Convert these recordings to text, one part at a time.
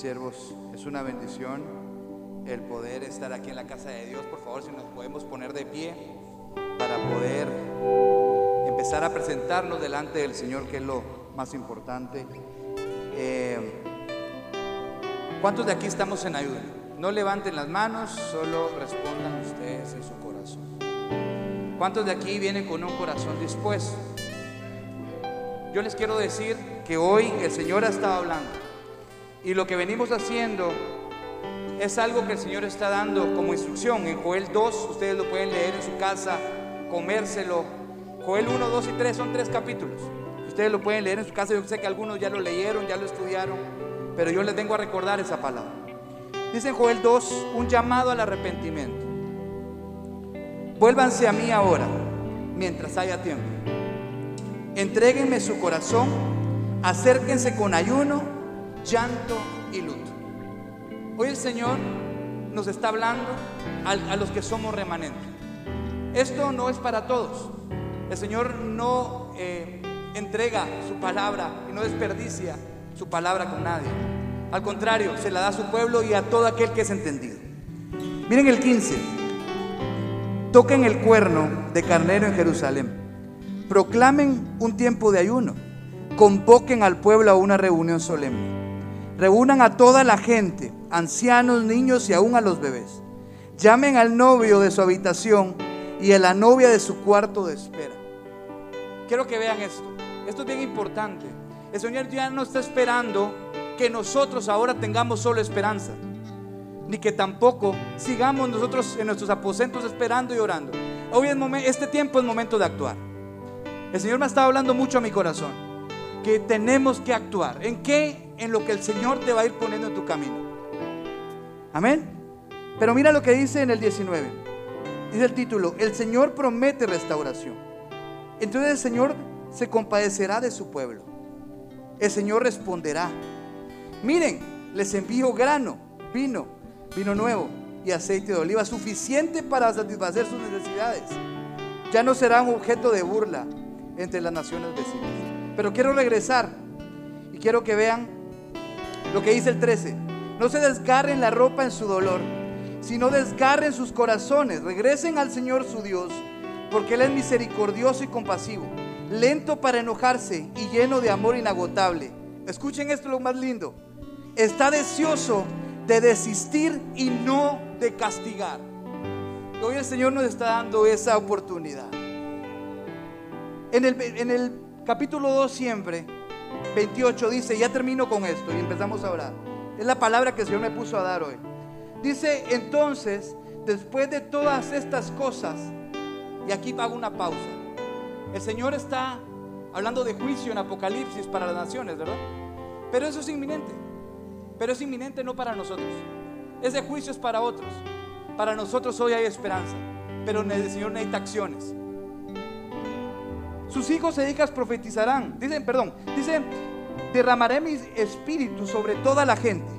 siervos. Es una bendición el poder estar aquí en la casa de Dios. Por favor, si nos podemos poner de pie para poder empezar a presentarnos delante del Señor, que es lo más importante. Eh, ¿Cuántos de aquí estamos en ayuda? No levanten las manos, solo respondan ustedes en su corazón. ¿Cuántos de aquí vienen con un corazón dispuesto? Yo les quiero decir que hoy el Señor ha estado hablando y lo que venimos haciendo es algo que el Señor está dando como instrucción. En Joel 2, ustedes lo pueden leer en su casa, comérselo. Joel 1, 2 y 3 son tres capítulos. Ustedes lo pueden leer en su casa. Yo sé que algunos ya lo leyeron, ya lo estudiaron, pero yo les vengo a recordar esa palabra. Dice en Joel 2, un llamado al arrepentimiento. Vuélvanse a mí ahora, mientras haya tiempo. Entréguenme su corazón, acérquense con ayuno, llanto y luto. Hoy el Señor nos está hablando a, los que somos remanentes. Esto no es para todos. El Señor no eh, entrega su palabra y no desperdicia su palabra con nadie. Al contrario, se la da a su pueblo y a todo aquel que es entendido. Miren el 15. Toquen el cuerno de carnero en Jerusalén. Proclamen un tiempo de ayuno. Convoquen al pueblo a una reunión solemne. Reúnan a toda la gente, ancianos, niños y aún a los bebés. Llamen al novio de su habitación y a la novia de su cuarto de espera. Quiero que vean esto. Esto es bien importante. El Señor ya no está esperando que nosotros ahora tengamos solo esperanza, ni que tampoco sigamos nosotros en nuestros aposentos esperando y orando. Hoy es este tiempo es momento de actuar. El Señor me ha estado hablando mucho a mi corazón, que tenemos que actuar. ¿En qué? En lo que el Señor te va a ir poniendo en tu camino. Amén. Pero mira lo que dice en el 19. Dice el título, el Señor promete restauración. Entonces el Señor se compadecerá de su pueblo. El Señor responderá. Miren, les envío grano, vino, vino nuevo y aceite de oliva suficiente para satisfacer sus necesidades. Ya no serán objeto de burla entre las naciones vecinas. Pero quiero regresar y quiero que vean lo que dice el 13. No se desgarren la ropa en su dolor, sino desgarren sus corazones. Regresen al Señor su Dios, porque Él es misericordioso y compasivo, lento para enojarse y lleno de amor inagotable. Escuchen esto lo más lindo. Está deseoso de desistir y no de castigar. Hoy el Señor nos está dando esa oportunidad. En el, en el capítulo 2 siempre, 28 dice, ya termino con esto y empezamos a orar. Es la palabra que el Señor me puso a dar hoy. Dice, entonces, después de todas estas cosas, y aquí hago una pausa, el Señor está hablando de juicio en Apocalipsis para las naciones, ¿verdad? Pero eso es inminente. Pero es inminente no para nosotros. Ese juicio es para otros. Para nosotros hoy hay esperanza. Pero el Señor necesita acciones. Sus hijos e hijas profetizarán. Dicen, perdón, dice, derramaré mi espíritu sobre toda la gente.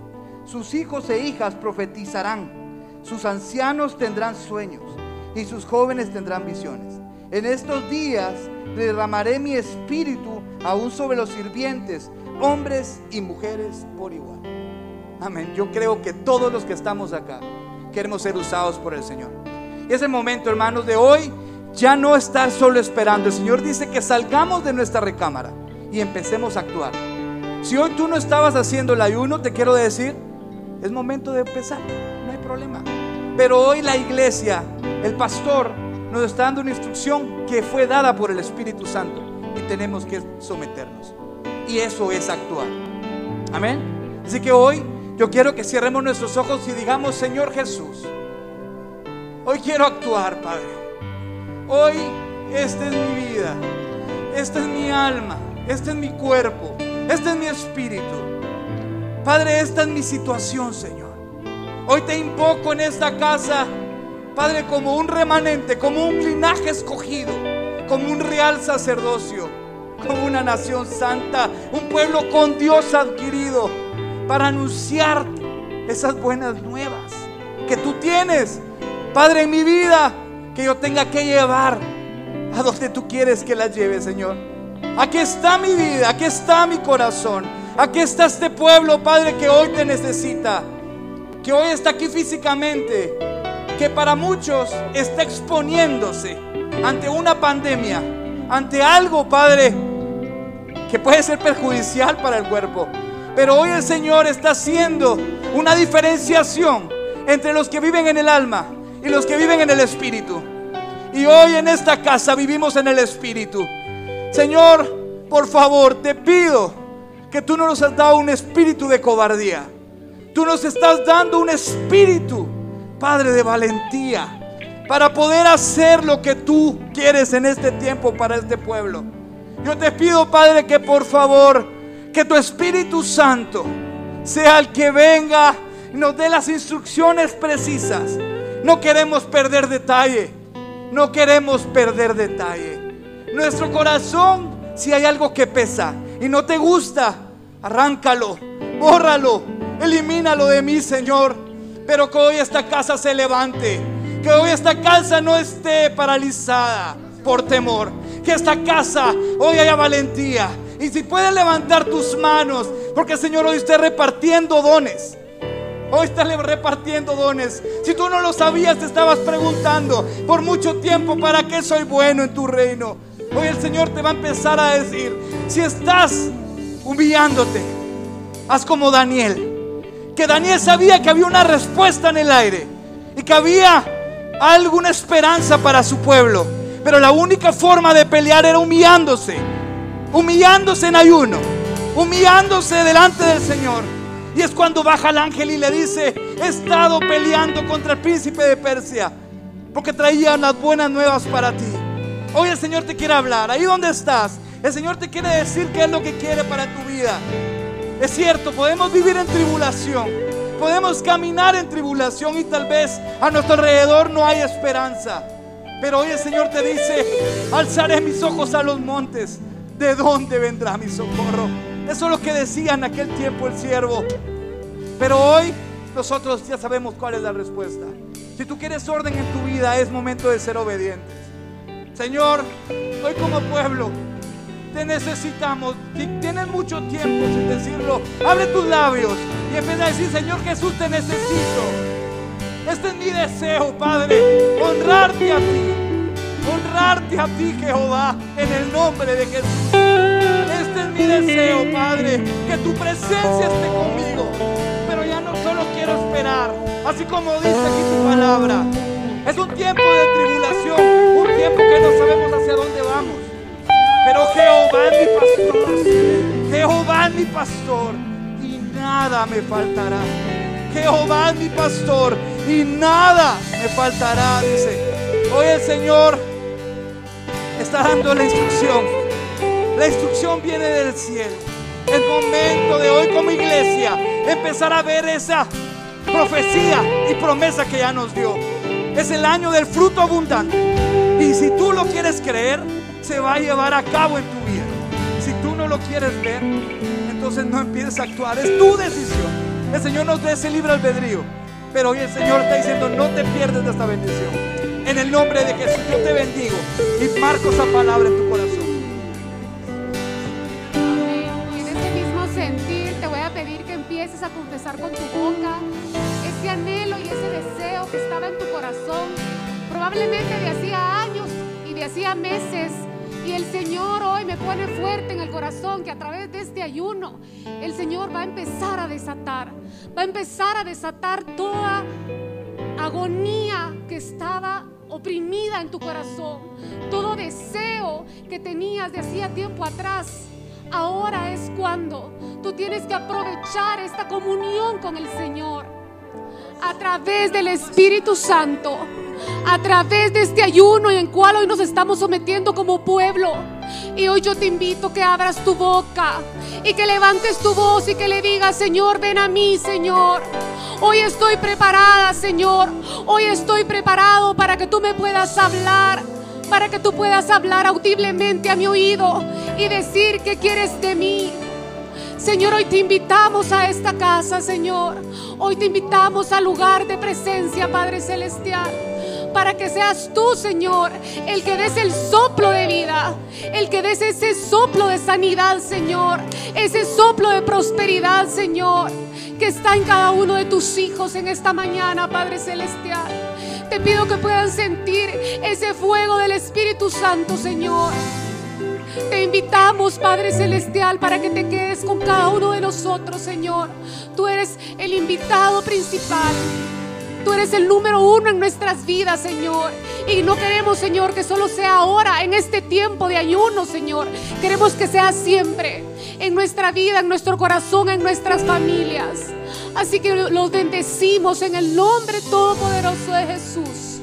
Sus hijos e hijas profetizarán. Sus ancianos tendrán sueños y sus jóvenes tendrán visiones. En estos días derramaré mi espíritu aún sobre los sirvientes, hombres y mujeres por igual. Amén. Yo creo que todos los que estamos acá queremos ser usados por el Señor. Y es el momento, hermanos, de hoy ya no estar solo esperando. El Señor dice que salgamos de nuestra recámara y empecemos a actuar. Si hoy tú no estabas haciendo el ayuno, te quiero decir, es momento de empezar, no hay problema. Pero hoy la iglesia, el pastor, nos está dando una instrucción que fue dada por el Espíritu Santo y tenemos que someternos. Y eso es actuar. Amén. Así que hoy yo quiero que cerremos nuestros ojos y digamos, Señor Jesús, hoy quiero actuar, Padre. Hoy esta es mi vida, esta es mi alma, este es mi cuerpo, este es mi espíritu. Padre, esta es mi situación, Señor. Hoy te invoco en esta casa, Padre, como un remanente, como un linaje escogido, como un real sacerdocio, como una nación santa, un pueblo con Dios adquirido, para anunciar esas buenas nuevas que tú tienes Padre, en mi vida, que yo tenga que llevar a donde tú quieres que la lleve, Señor. Aquí está mi vida, aquí está mi corazón, aquí está este pueblo, Padre, que hoy te necesita, que hoy está aquí físicamente, que para muchos está exponiéndose ante una pandemia, ante algo, Padre, que puede ser perjudicial para el cuerpo. Pero hoy el Señor está haciendo una diferenciación entre los que viven en el alma y los que viven en el espíritu. Y hoy en esta casa vivimos en el espíritu. Señor, por favor, te pido que tú no nos has dado un espíritu de cobardía. Tú nos estás dando un espíritu, Padre, de valentía para poder hacer lo que tú quieres en este tiempo para este pueblo. Yo te pido, Padre, que por favor, que tu Espíritu Santo sea el que venga y nos dé las instrucciones precisas. No queremos perder detalle. No queremos perder detalle. Nuestro corazón, si hay algo que pesa y no te gusta, arráncalo, bórralo, elimínalo de mí, Señor. Pero que hoy esta casa se levante. Que hoy esta casa no esté paralizada por temor. Que esta casa hoy haya valentía. Y si puedes levantar tus manos, porque Señor hoy está repartiendo dones. Hoy está repartiendo dones. Si tú no lo sabías, te estabas preguntando por mucho tiempo para qué soy bueno en tu reino. Hoy el Señor te va a empezar a decir, si estás humillándote, haz como Daniel. Que Daniel sabía que había una respuesta en el aire y que había alguna esperanza para su pueblo. Pero la única forma de pelear era humillándose. Humillándose en ayuno. Humillándose delante del Señor. Es cuando baja el ángel y le dice, he estado peleando contra el príncipe de Persia. Porque traía las buenas nuevas para ti. Hoy el Señor te quiere hablar. Ahí donde estás. El Señor te quiere decir qué es lo que quiere para tu vida. Es cierto, podemos vivir en tribulación. Podemos caminar en tribulación y tal vez a nuestro alrededor no hay esperanza. Pero hoy el Señor te dice, alzaré mis ojos a los montes. ¿De dónde vendrá mi socorro? Eso es lo que decía en aquel tiempo el siervo. Pero hoy nosotros ya sabemos cuál es la respuesta. Si tú quieres orden en tu vida, es momento de ser obedientes. Señor, hoy como pueblo te necesitamos. Si tienes mucho tiempo sin decirlo, abre tus labios y empieza a decir, Señor Jesús, te necesito. Este es mi deseo, Padre, honrarte a ti. Honrarte a ti, Jehová, en el nombre de Jesús. Este es mi deseo, Padre, que tu presencia esté conmigo. Pero ya no solo quiero esperar, así como dice aquí tu palabra. Es un tiempo de tribulación, un tiempo que no sabemos hacia dónde vamos. Pero Jehová es mi pastor. Jehová es mi pastor y nada me faltará. Jehová es mi pastor y nada me faltará, dice. Hoy el Señor está dando la instrucción. La instrucción viene del cielo. Es momento de hoy como iglesia empezar a ver esa profecía y promesa que ya nos dio. Es el año del fruto abundante. Y si tú lo quieres creer, se va a llevar a cabo en tu vida. Si tú no lo quieres ver, entonces no empieces a actuar. Es tu decisión. El Señor nos da ese libre albedrío. Pero hoy el Señor está diciendo, no te pierdes de esta bendición. En el nombre de Jesús yo te bendigo y marco esa palabra en tu corazón. A confesar con tu boca ese anhelo y ese deseo que estaba en tu corazón, probablemente de hacía años y de hacía meses. Y el Señor hoy me pone fuerte en el corazón que a través de este ayuno el Señor va a empezar a desatar, va a empezar a desatar toda agonía que estaba oprimida en tu corazón, todo deseo que tenías de hacía tiempo atrás. Ahora es cuando tú tienes que aprovechar esta comunión con el Señor a través del Espíritu Santo, a través de este ayuno en el cual hoy nos estamos sometiendo como pueblo. Y hoy yo te invito a que abras tu boca y que levantes tu voz y que le digas, Señor, ven a mí, Señor. Hoy estoy preparada, Señor. Hoy estoy preparado para que tú me puedas hablar, para que tú puedas hablar audiblemente a mi oído y decir qué quieres de mí. Señor, hoy te invitamos a esta casa, Señor. Hoy te invitamos al lugar de presencia, Padre Celestial. para que seas tú, Señor, el que des el soplo de vida, el que des ese soplo de sanidad, Señor, ese soplo de prosperidad, Señor, que está en cada uno de tus hijos en esta mañana, Padre Celestial. Te pido que puedan sentir ese fuego del Espíritu Santo, Señor. Te invitamos, Padre Celestial, para que te quedes con cada uno de nosotros, Señor. Tú eres el invitado principal. Tú eres el número uno en nuestras vidas, Señor. Y no queremos, Señor, que solo sea ahora, en este tiempo de ayuno, Señor. Queremos que sea siempre en nuestra vida, en nuestro corazón, en nuestras familias. Así que los bendecimos en el nombre todopoderoso de Jesús.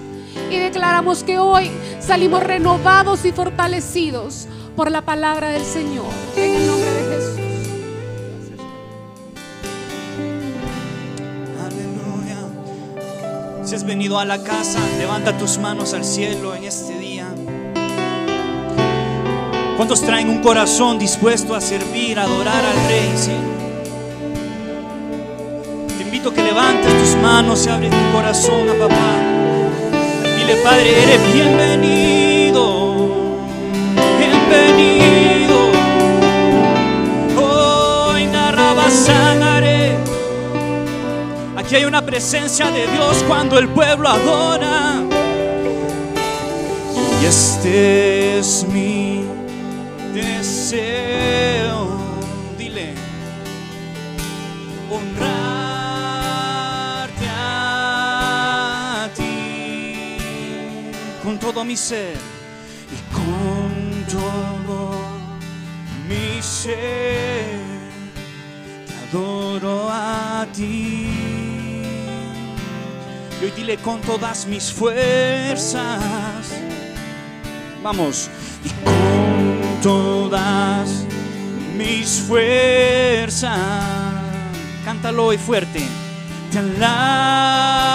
Y declaramos que hoy salimos renovados y fortalecidos por la palabra del Señor. En el nombre de Jesús. Aleluya. Si has venido a la casa, levanta tus manos al cielo en este día. ¿Cuántos traen un corazón dispuesto a servir, a adorar al Rey? ¿sí? Invito a que levantes tus manos y abres tu corazón a papá. Dile, Padre, eres bienvenido. Bienvenido. Hoy narraba sanaré. Aquí hay una presencia de Dios cuando el pueblo adora. Y este es mi deseo. Todo mi ser y con todo mi ser. Te adoro a ti. Y hoy dile con todas mis fuerzas. Vamos. Y con todas mis fuerzas. Cántalo hoy fuerte. Te alabaré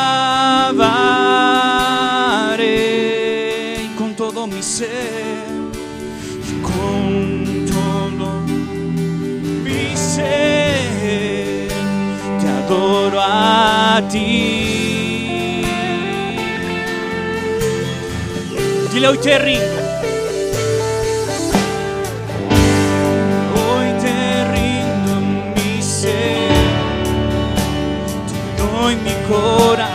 Te rindo. Hoy te rindo mi ser, te doy mi corazón.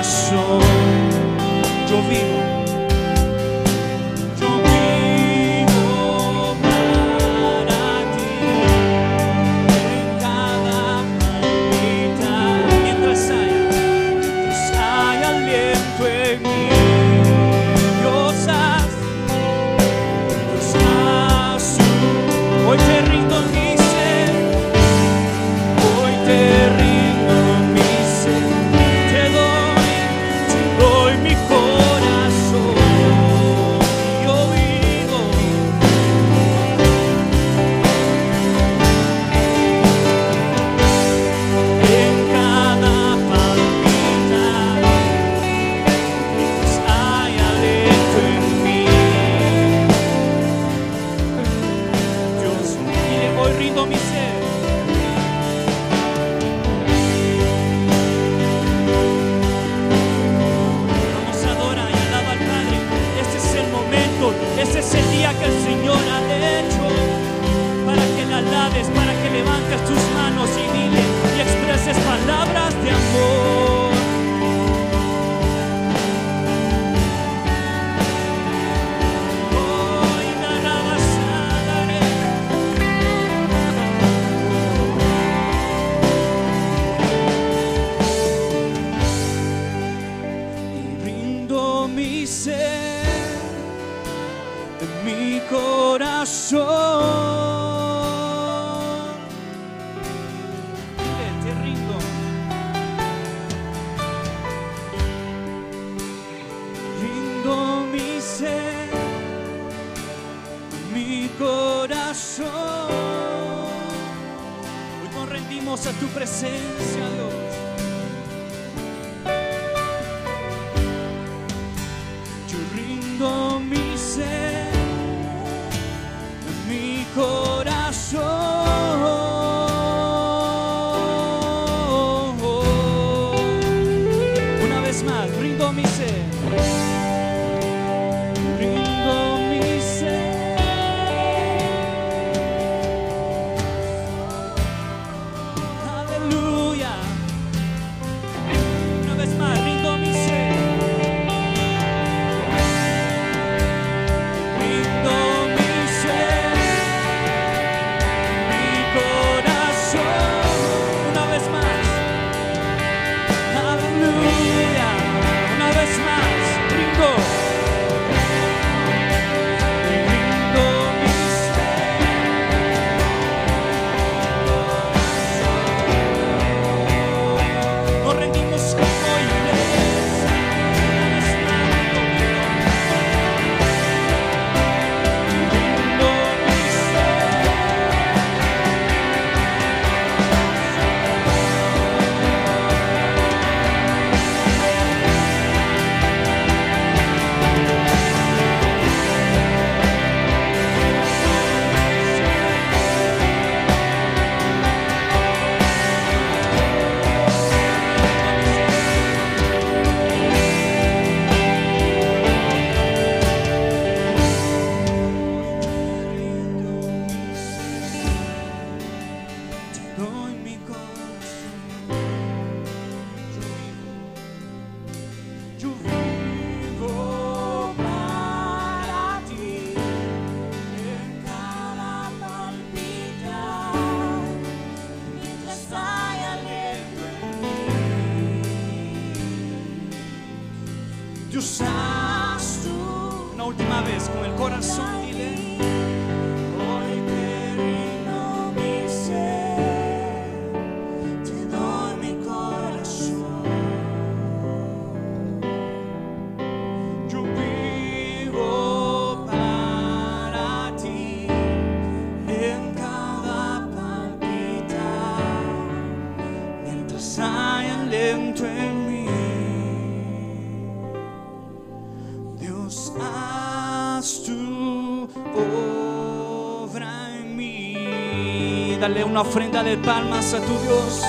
Dale una ofrenda de palmas a tu Dios.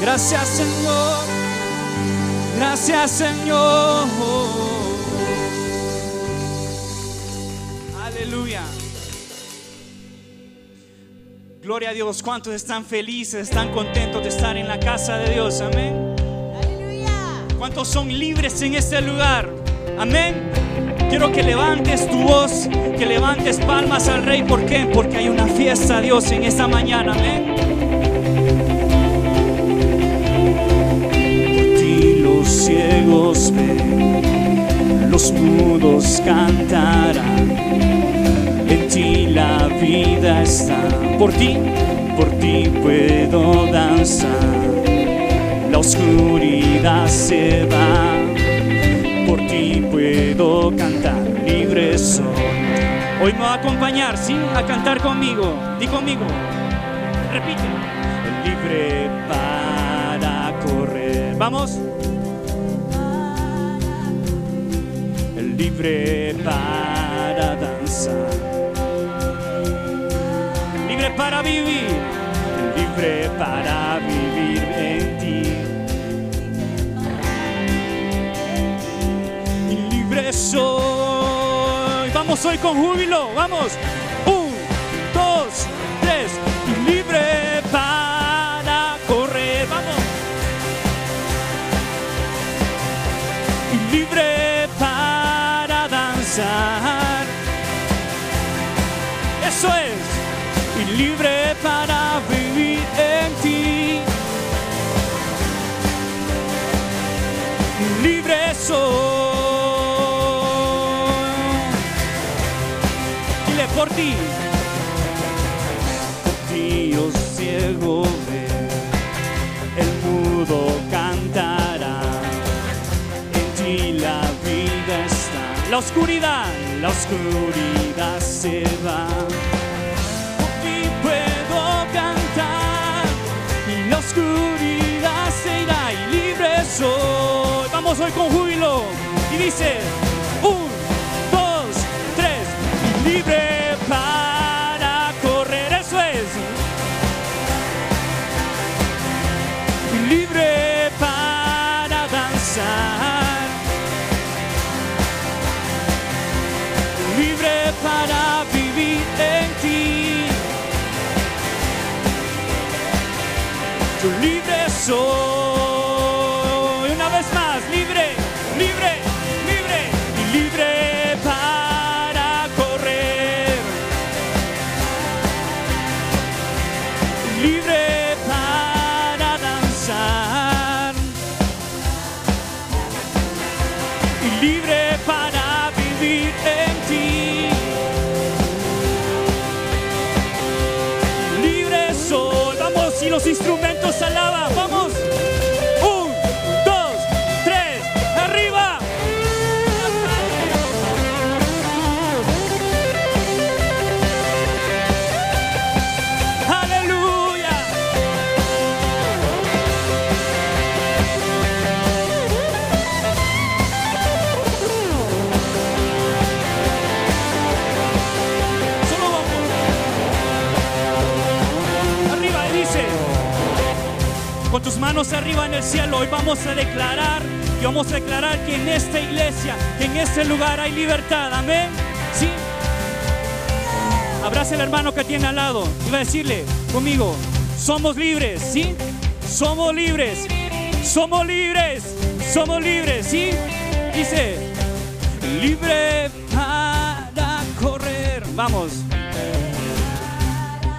Gracias Señor, gracias Señor. Aleluya. Gloria a Dios. ¿Cuántos están felices, están contentos de estar en la casa de Dios? Amén. ¿Cuántos son libres en este lugar? Amén. Quiero que levantes tu voz, que levantes palmas al Rey. ¿Por qué? Porque hay una fiesta, Dios, en esta mañana. Amén. Por ti los ciegos ven, los mudos cantarán. En ti la vida está. Por ti, por ti puedo danzar. La oscuridad se va puedo cantar, libre soy. Hoy me va a acompañar, ¿sí? A cantar conmigo. Di conmigo. Repite. Libre para correr. Vamos. Libre para danzar. Libre para vivir. Libre para vivir soy. Vamos hoy con júbilo, vamos. Un, dos, tres. Libre para correr, vamos. Libre para danzar. Eso es. Y libre La oscuridad, la oscuridad se va. Por puedo cantar y la oscuridad se irá y libre soy. Vamos hoy con júbilo y dice soy. Una vez más, libre, libre, libre y libre para correr. Libre para danzar. Y libre para vivir en ti. Libre soy. Vamos, y los instrumentos alaban. Arriba en el cielo, hoy vamos a declarar y vamos a declarar que en esta iglesia, que en este lugar hay libertad. Amén. Sí. Abraza al hermano que tiene al lado. Iba a decirle conmigo, somos libres, ¿sí? Somos libres. Somos libres. Somos libres, ¿sí? Dice, libre para correr. Vamos.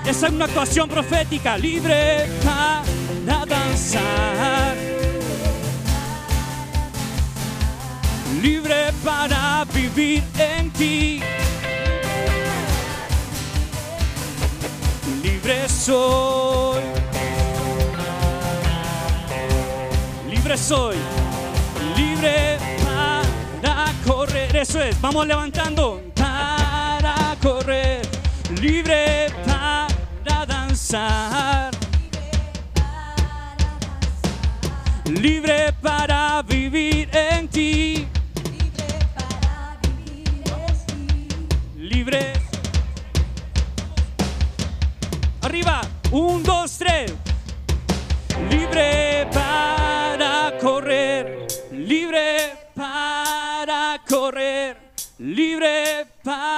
Esa es una actuación profética, libre para danzar. Libre para vivir en ti. Libre soy. Libre soy. Libre para correr. Eso es. Vamos levantando. Para correr. Libre para danzar. Libre para vivir en ti. Libre. arriba. Un, dos, tres. Libre para correr, libre para correr, libre para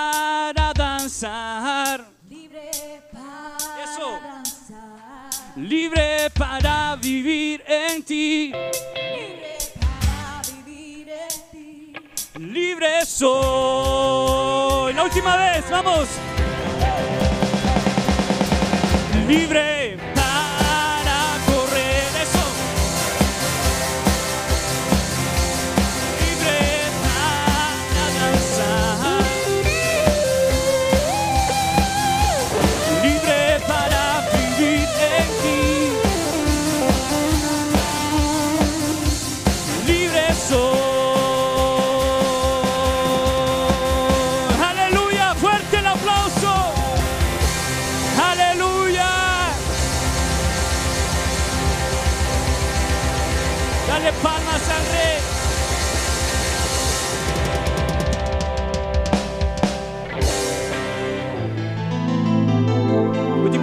Libre para vivir en ti, libre para vivir en ti. libre soy. La última vez, vamos. Libre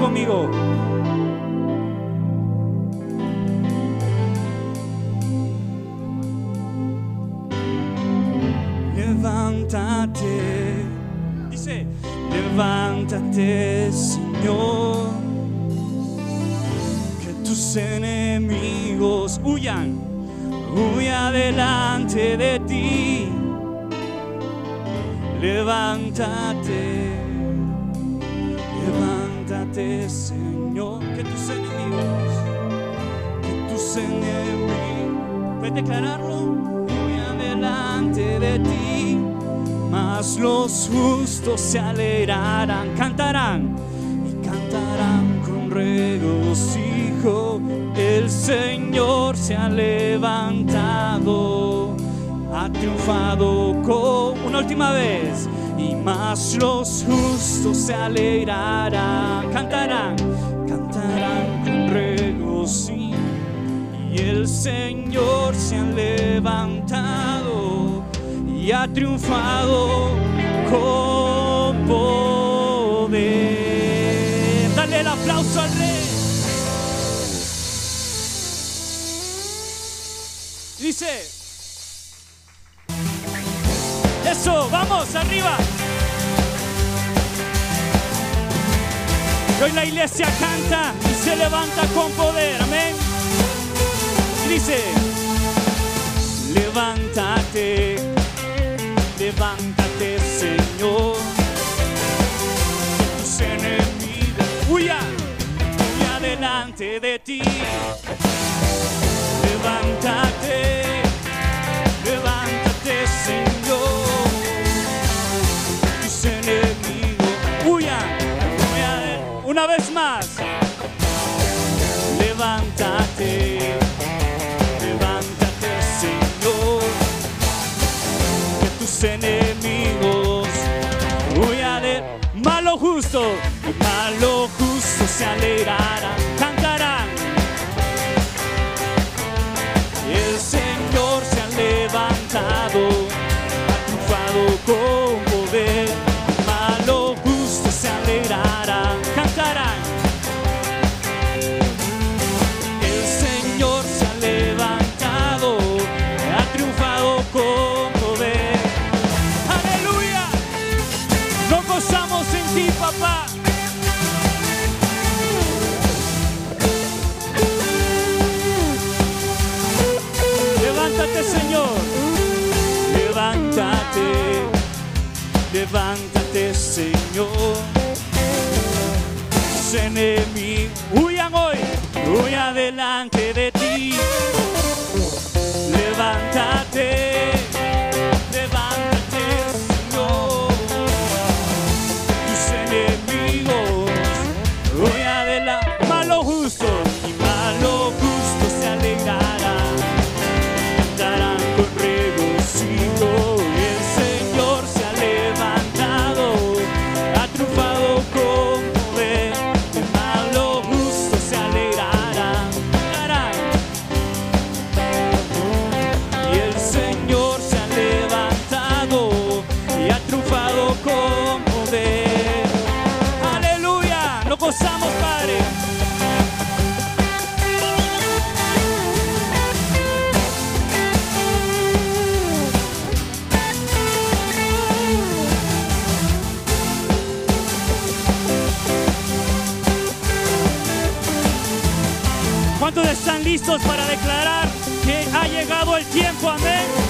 conmigo. Levántate, dice, levántate, Señor, que tus enemigos huyan, huya delante de ti. Levántate, levántate, Señor, que tus enemigos, que tus enemigos, puedes declararlo, huyan delante de ti, mas los justos se alegrarán, cantarán y cantarán con regocijo. El Señor se ha levantado, ha triunfado con una última vez. Y más los justos se alegrarán, cantarán, cantarán con regocijo y el Señor se ha levantado y ha triunfado con poder. Dale el aplauso al rey. Dice, vamos, arriba. Y hoy la iglesia canta y se levanta con poder, amén. Y dice, levántate, levántate Señor, tus enemigos huyan, huyan delante de ti. Levántate, enemigos huyan de malo justo, y malo justo se alegrarán, cantarán. El Señor se ha levantado, ha triunfado con tus enemigos huyan hoy, huyan delante de ti. Levántate, listos para declarar que ha llegado el tiempo. Amén.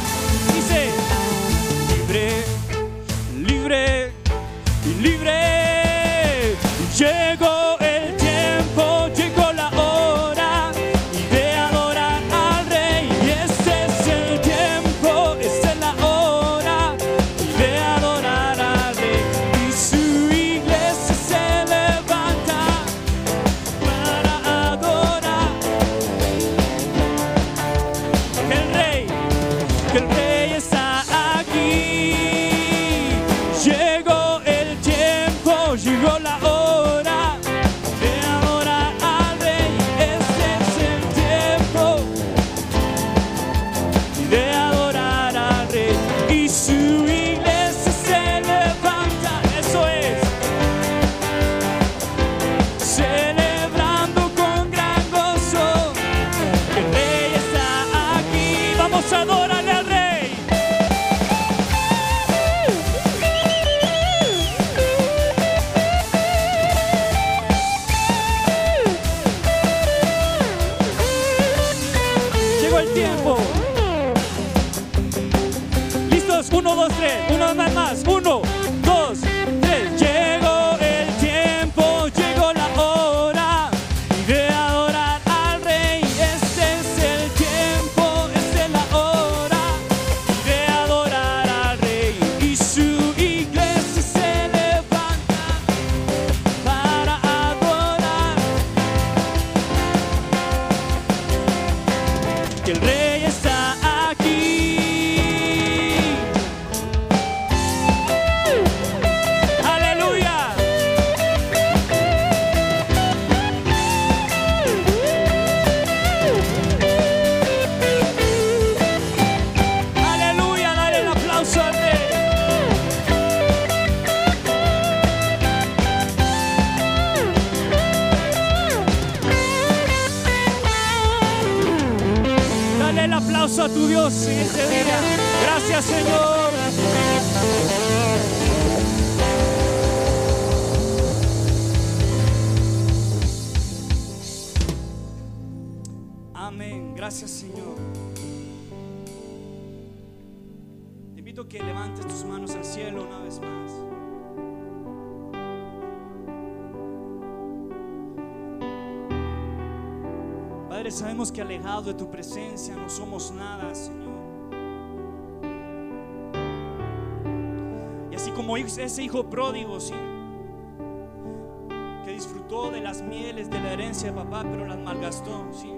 papá, pero las malgastó, ¿sí?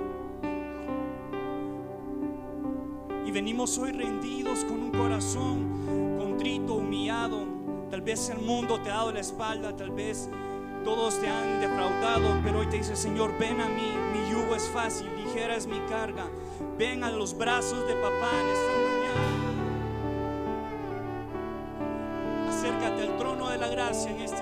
Y venimos hoy rendidos con un corazón contrito, humillado. Tal vez el mundo te ha dado la espalda, tal vez todos te han defraudado, pero hoy te dice, Señor, ven a mí, mi yugo es fácil, ligera es mi carga. Ven a los brazos de papá en esta mañana. Acércate al trono de la gracia en esta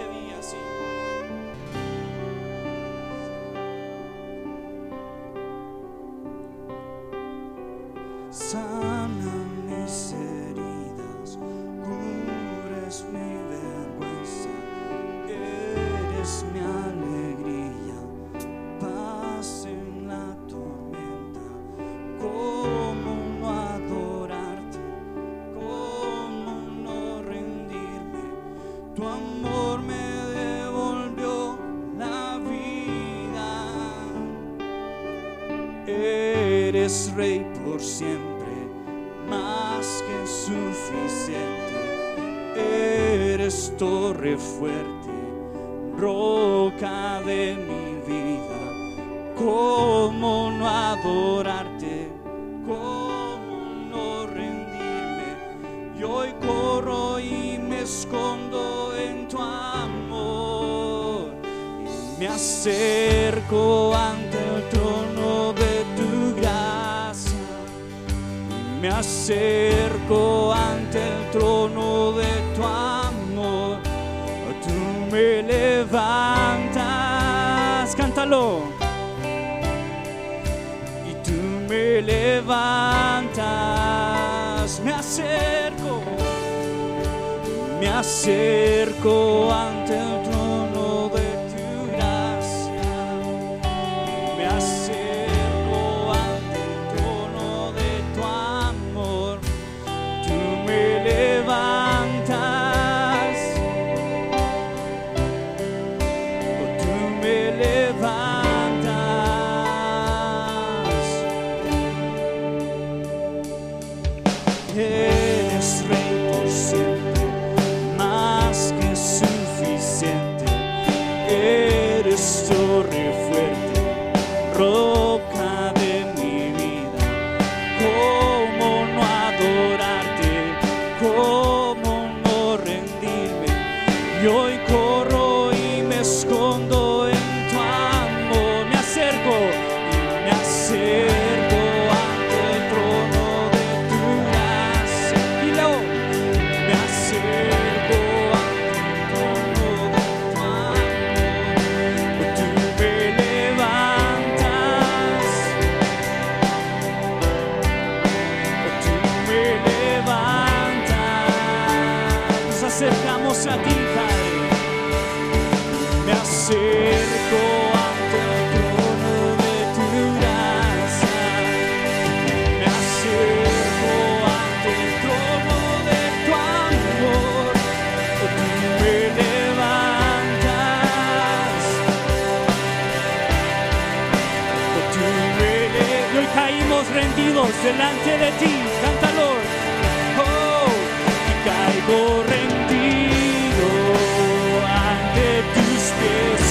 torre fuerte, roca de mi vida. ¿Cómo no adorarte? ¿Cómo no rendirme? Y hoy corro y me escondo en tu amor. Y me acerco ante el trono de tu gracia. Y me acerco. acerco ante el trono de tu gracia. Me acerco ante el trono de tu amor. Tú me levantas. Oh, tú me levantas.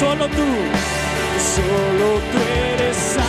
Solo tú, solo tú eres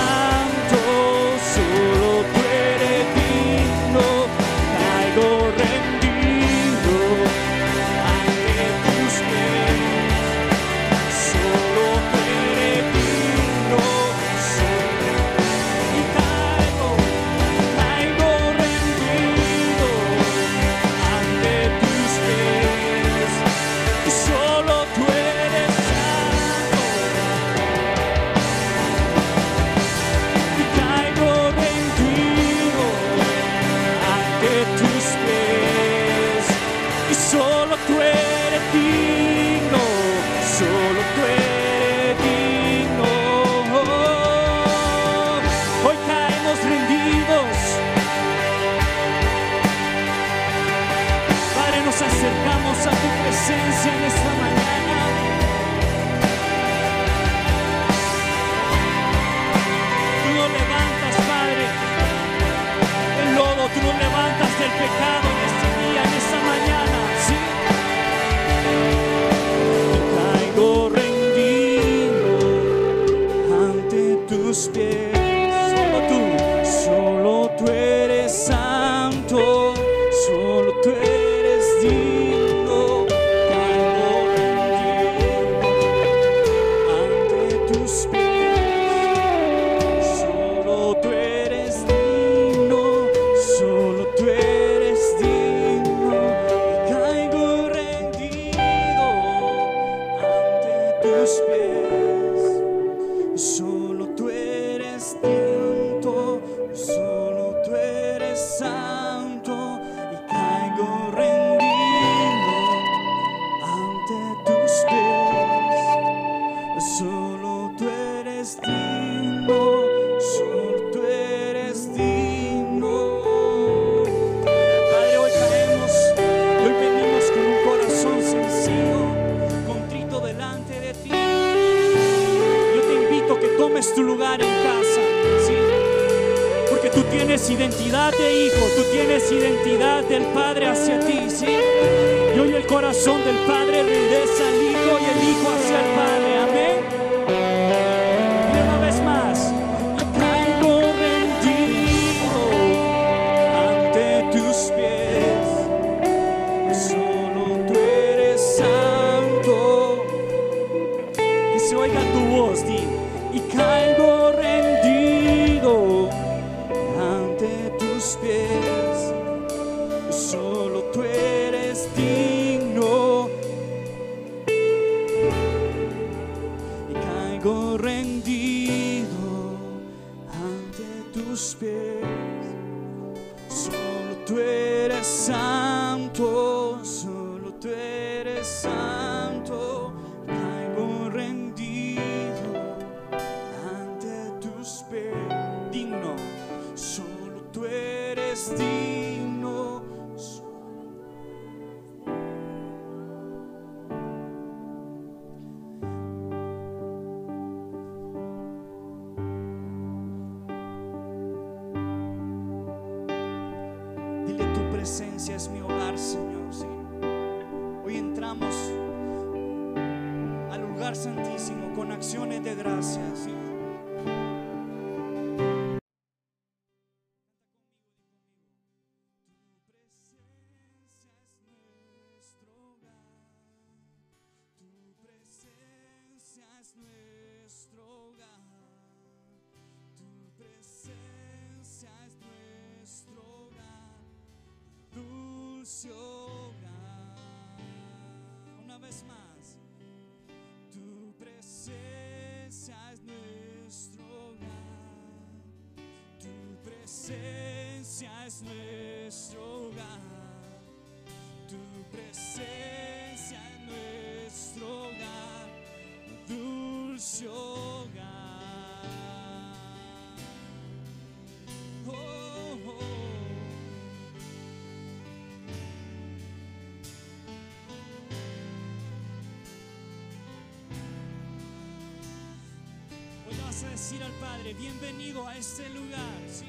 a decir al Padre, bienvenido a este lugar. ¿sí?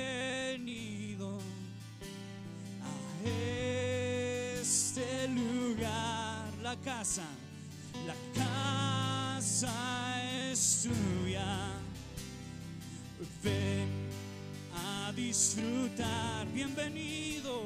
Bienvenido a este lugar, la casa, la casa es tuya. Ven a disfrutar, bienvenido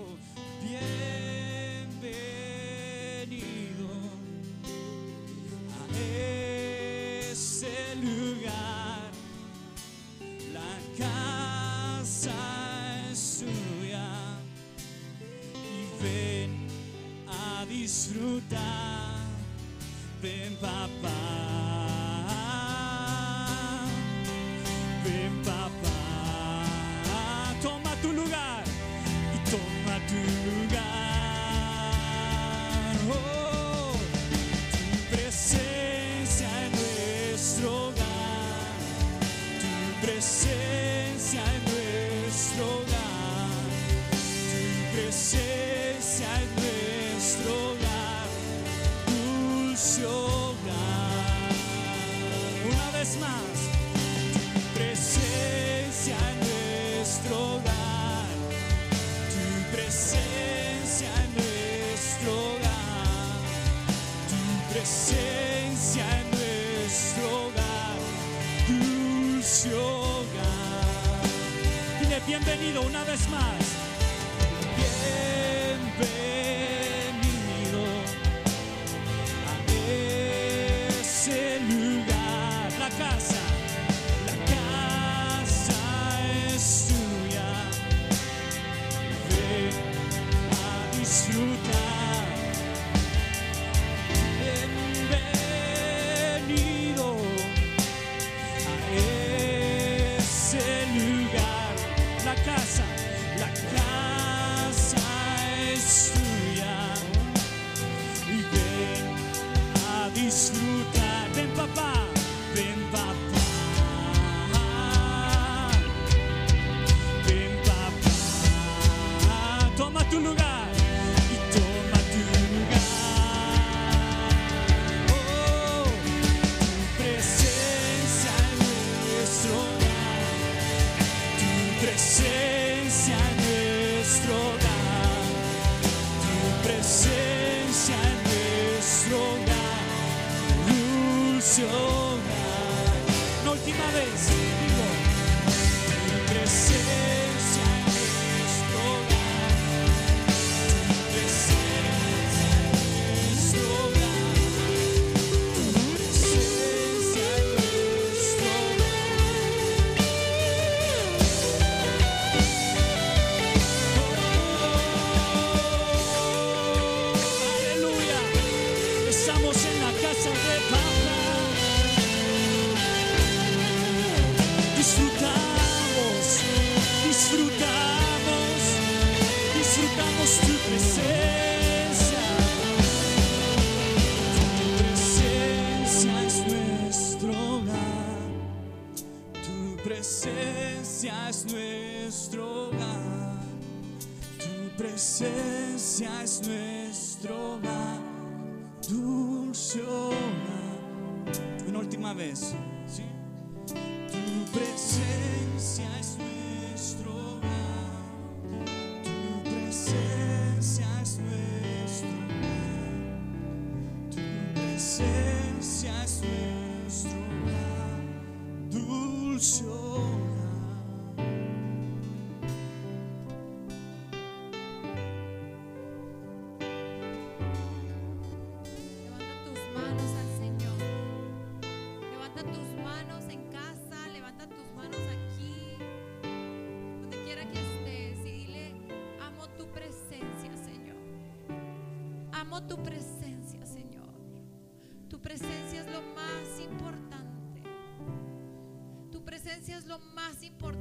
Papa. Es lo más importante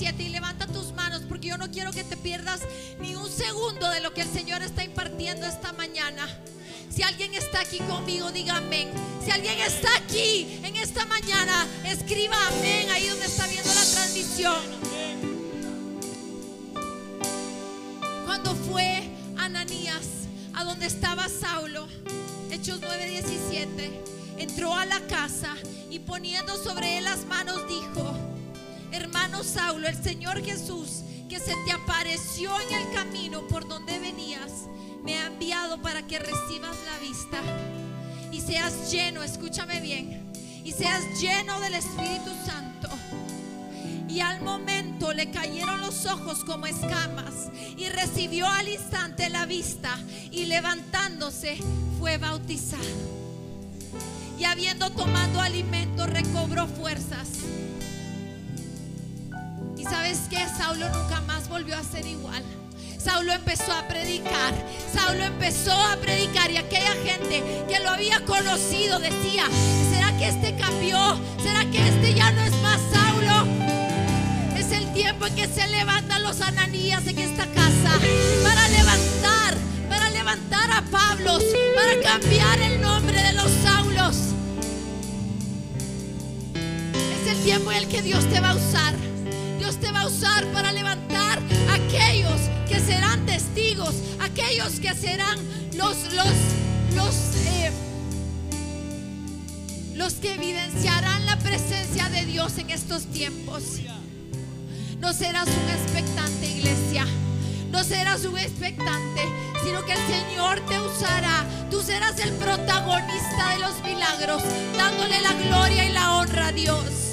17 y levanta tus manos porque yo no quiero que te pierdas ni un segundo de lo que el Señor está impartiendo esta mañana. Si alguien está aquí conmigo, diga amén. Si alguien está aquí en esta mañana, escriba amén ahí donde está viendo la transmisión. Cuando fue Ananías a donde estaba Saulo, Hechos 9, 17, entró a la casa y poniendo sobre él las manos dijo, hermano Saulo, el Señor Jesús que se te apareció en el camino por donde venías, me ha enviado para que recibas la vista y seas lleno, escúchame bien, y seas lleno del Espíritu Santo. Y al momento le cayeron los ojos como escamas y recibió al instante la vista y levantándose fue bautizado. Y habiendo tomado alimento recobró fuerzas. Y sabes que Saulo nunca más volvió a ser igual. Saulo empezó a predicar. Saulo empezó a predicar y aquella gente que lo había conocido decía, ¿será que este cambió? ¿Será que este ya no es más Saulo? Es el tiempo en que se levantan los ananías en esta casa para levantar, para levantar a Pablos, para cambiar el nombre de los Saulos. Es el tiempo en el que Dios te va a usar. Te va a usar para levantar aquellos que serán testigos, aquellos que serán los, los, los, eh, los que evidenciarán la presencia de Dios en estos tiempos. No serás un expectante, iglesia. No serás un expectante, sino que el Señor te usará. Tú serás el protagonista de los milagros, dándole la gloria y la honra a Dios.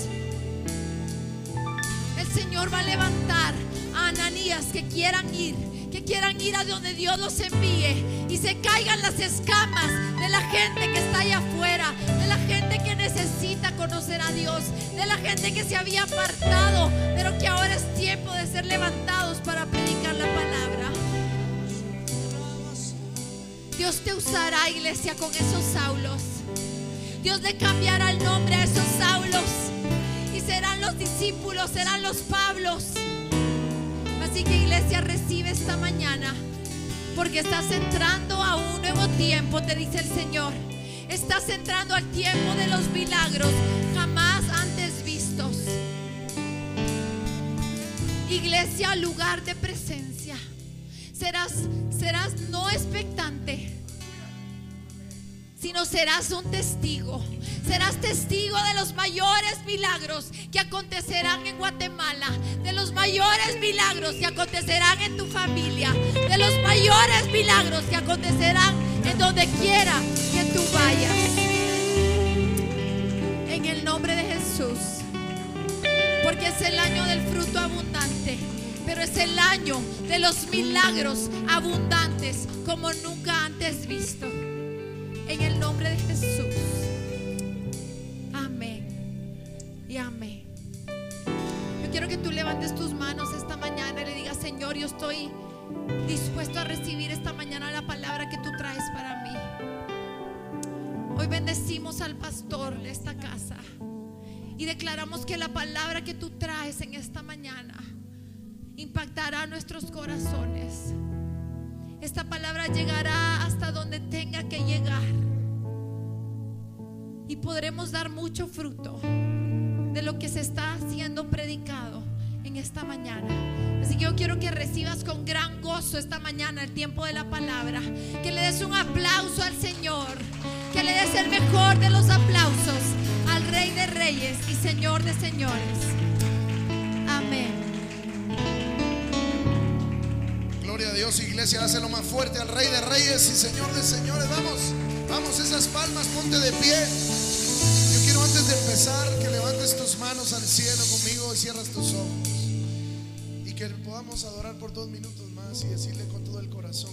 Señor va a levantar a Ananías que quieran ir, que quieran ir a donde Dios los envíe y se caigan las escamas de la gente que está allá afuera, de la gente que necesita conocer a Dios, de la gente que se había apartado, pero que ahora es tiempo de ser levantados para predicar la palabra. Dios te usará, iglesia, con esos Saulos. Dios le cambiará el nombre a esos Saulos serán los discípulos, serán los Pablos. Así que iglesia recibe esta mañana porque estás entrando a un nuevo tiempo, te dice el Señor. Estás entrando al tiempo de los milagros jamás antes vistos. Iglesia, lugar de presencia. Serás, serás no expectante, sino serás un testigo. Serás testigo de los mayores milagros que acontecerán en Guatemala, de los mayores milagros que acontecerán en tu familia, de los mayores milagros que acontecerán en donde quiera que tú vayas. En el nombre de Jesús. Porque es el año del fruto abundante. Pero es el año de los milagros abundantes como nunca antes visto. En el nombre de Jesús. Amén. Y amén. Yo quiero que tú levantes tus manos esta mañana y le digas, Señor, yo estoy dispuesto a recibir esta mañana la palabra que tú traes para mí. Hoy bendecimos al pastor de esta casa y declaramos que la palabra que tú traes en esta mañana impactará nuestros corazones. Esta palabra llegará hasta donde tenga que llegar y podremos dar mucho fruto de lo que se está siendo predicado en esta mañana. Así que yo quiero que recibas con gran gozo esta mañana el tiempo de la palabra. Que le des un aplauso al Señor. Que le des el mejor de los aplausos al Rey de Reyes y Señor de Señores. Dios, iglesia, lo más fuerte al Rey de Reyes y Señor de Señores. Vamos, vamos, esas palmas, ponte de pie. Yo quiero antes de empezar que levantes tus manos al cielo conmigo y cierras tus ojos. Y que podamos adorar por dos minutos más y decirle con todo el corazón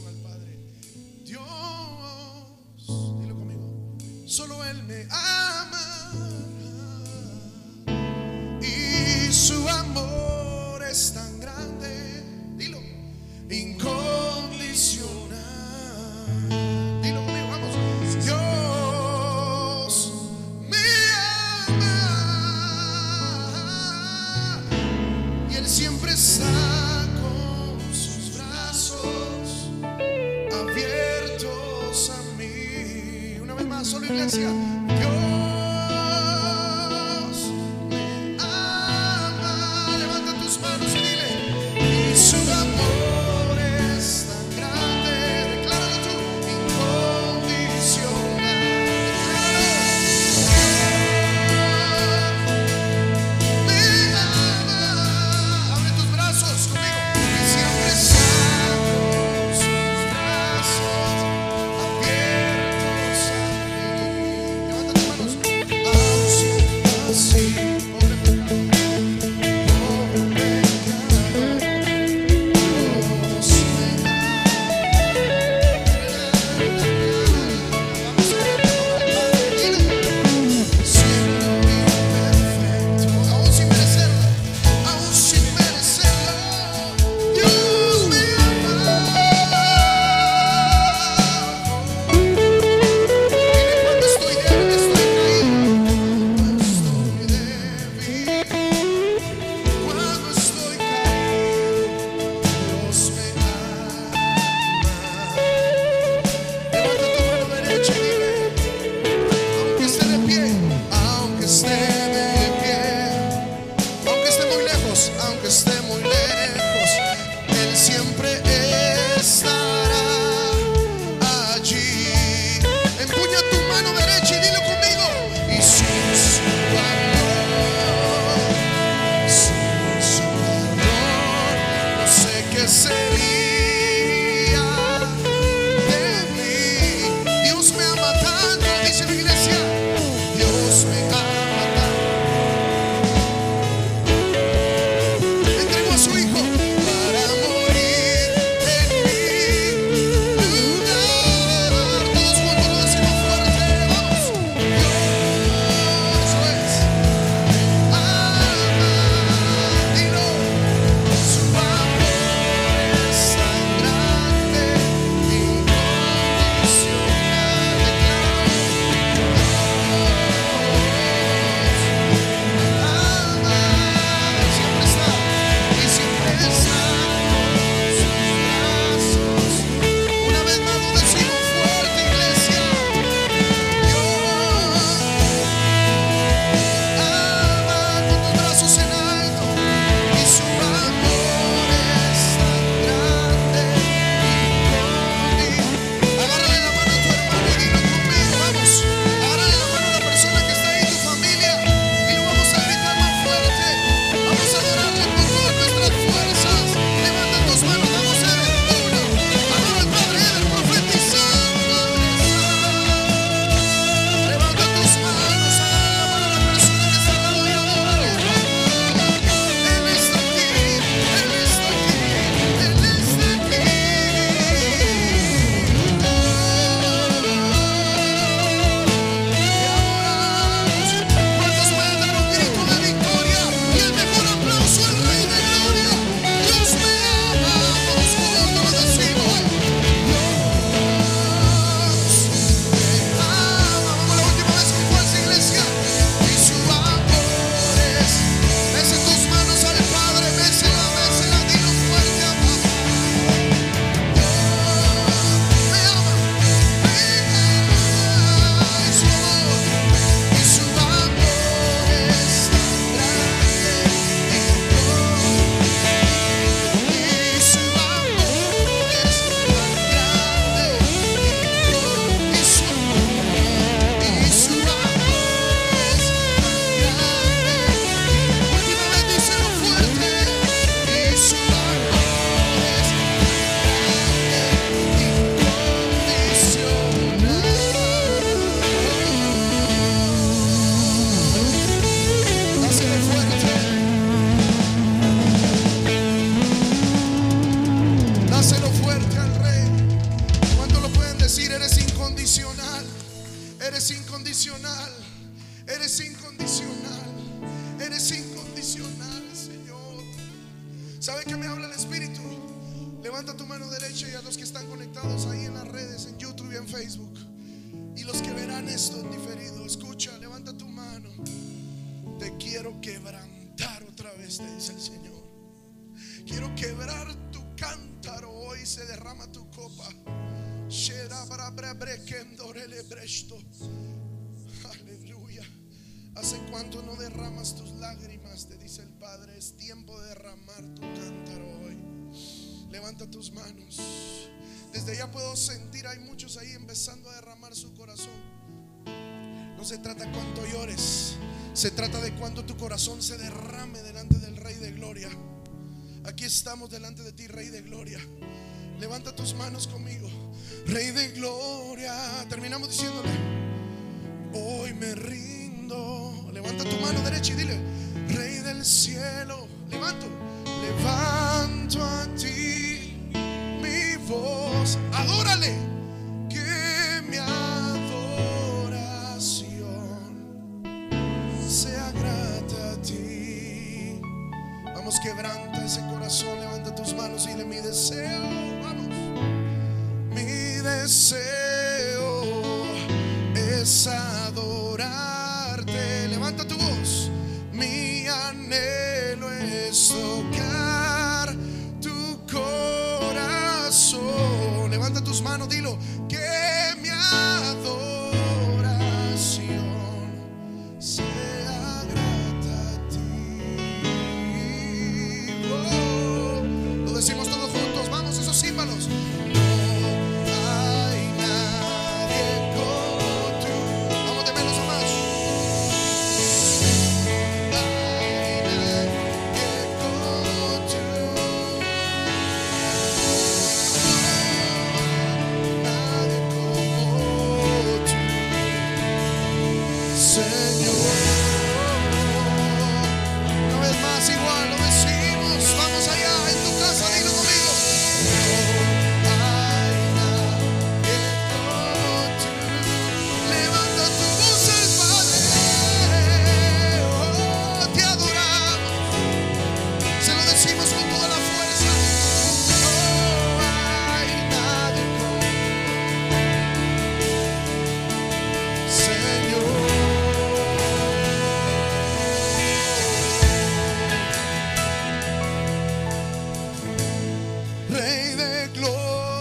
Rey de gloria,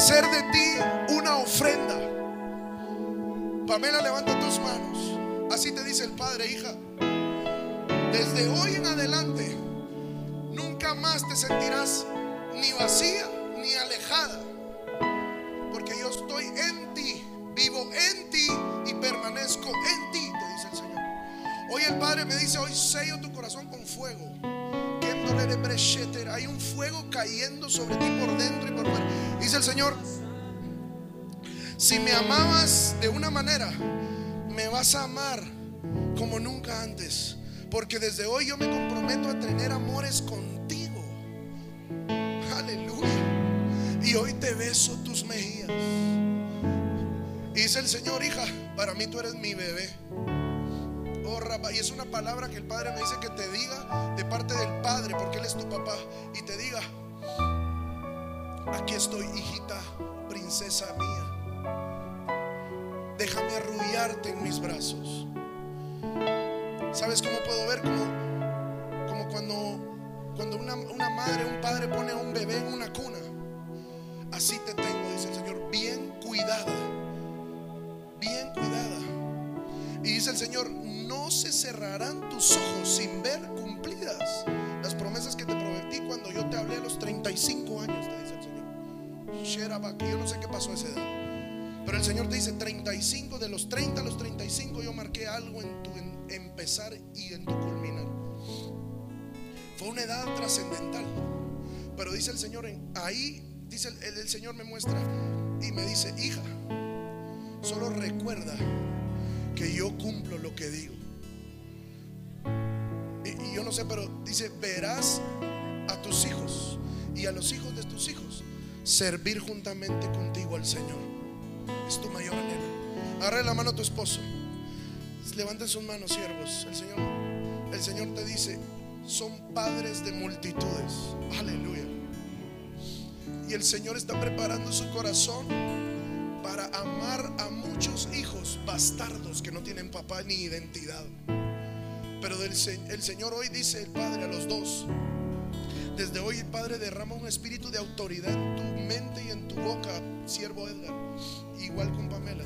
hacer de ti una ofrenda. Pamela, levanta tus manos. Así te dice el Padre, hija. Desde hoy en adelante, nunca más te sentirás ni vacía si me amabas de una manera, me vas a amar como nunca antes. Porque desde hoy yo me comprometo a tener amores contigo. Aleluya. Y hoy te beso tus mejillas. Y dice el Señor, hija, para mí tú eres mi bebé. Oh, Rabba, y es una palabra que el Padre me dice que te diga de parte del Padre, porque Él es tu papá. Y te diga, aquí estoy, hijita, princesa mía. Déjame arrullarte en mis brazos. ¿Sabes cómo puedo ver? Como, cuando, cuando una, una madre, un padre pone a un bebé en una cuna. Así te tengo, dice el Señor, bien cuidada. Bien cuidada. Y dice el Señor, no se cerrarán tus ojos sin ver cumplidas las promesas que te prometí cuando yo te hablé a los 35 años, te dice el Señor. Yo no sé qué pasó a esa edad. Pero el Señor te dice 35, de los 30 a los 35 yo marqué algo en tu empezar y en tu culminar. Fue una edad trascendental. Pero dice el Señor, ahí, dice el, Señor me muestra y me dice, hija, solo recuerda que yo cumplo lo que digo. Y yo no sé, pero dice, verás a tus hijos y a los hijos de tus hijos servir juntamente contigo al Señor. Es tu mayor anhelo. Agarra la mano a tu esposo. Levanten sus manos, siervos. El Señor, el Señor te dice, son padres de multitudes. Aleluya. Y el Señor está preparando su corazón para amar a muchos hijos bastardos que no tienen papá ni identidad. Pero el Señor hoy dice el Padre a los dos. Desde hoy el Padre derrama un espíritu de autoridad en tu mente y en tu boca, siervo Edgar, igual con Pamela.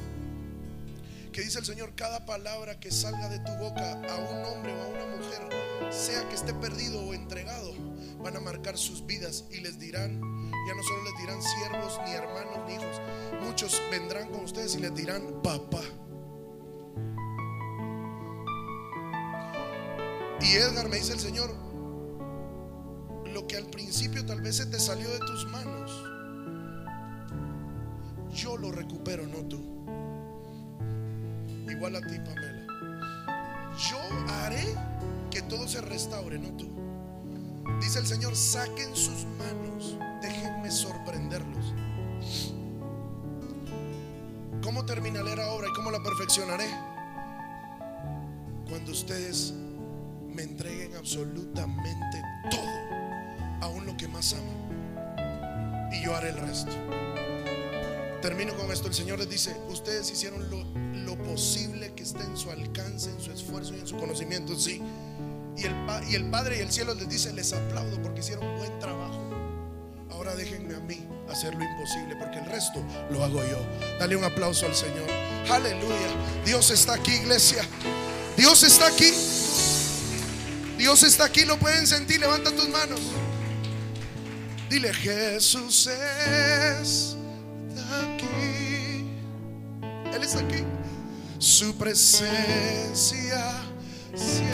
Que dice el Señor, cada palabra que salga de tu boca a un hombre o a una mujer, sea que esté perdido o entregado, van a marcar sus vidas y les dirán, ya no solo les dirán siervos, ni hermanos, ni hijos, muchos vendrán con ustedes y les dirán papá. Y Edgar me dice el Señor, lo que al principio tal vez se te salió de tus manos, yo lo recupero, no tú. Igual a ti, Pamela. Yo haré que todo se restaure, no tú. Dice el Señor, saquen sus manos, déjenme sorprenderlos. ¿Cómo terminaré la obra y cómo la perfeccionaré? Cuando ustedes me entreguen absolutamente todo, aún lo que más aman. Y yo haré el resto. Termino con esto. El Señor les dice, ustedes hicieron lo, lo posible que esté en su alcance, en su esfuerzo y en su conocimiento, sí. Y el, y el Padre y el cielo les dice, les aplaudo porque hicieron buen trabajo. Ahora déjenme a mí hacer lo imposible porque el resto lo hago yo. Dale un aplauso al Señor. Aleluya. Dios está aquí, iglesia. Dios está aquí. Dios está aquí, lo pueden sentir. Levanta tus manos. Dile, Jesús es Él está aquí. Su presencia siento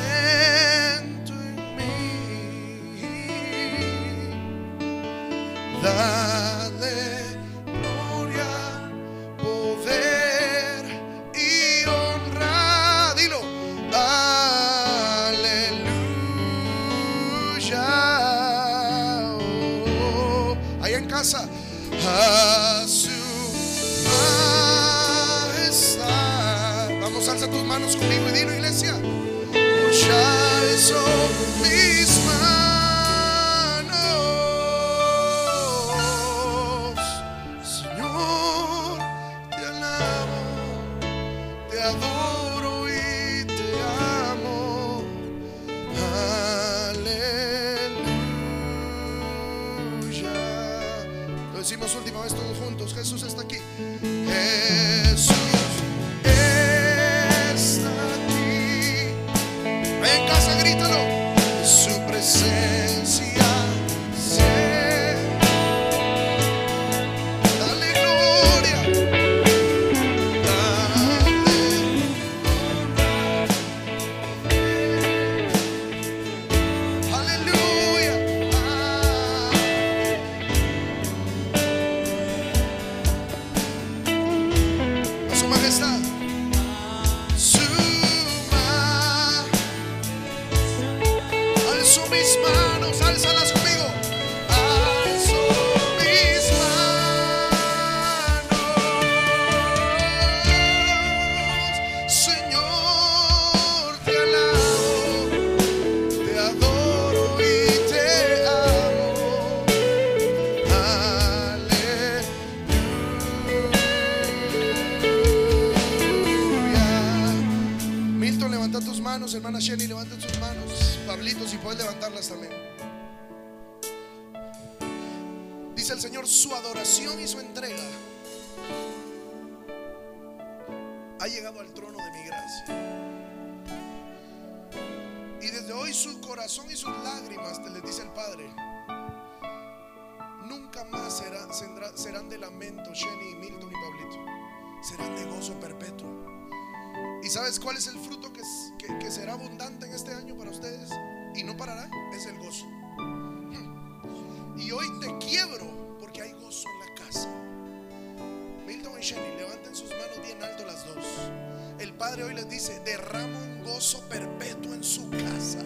Padre hoy les dice, derramo un gozo perpetuo en su casa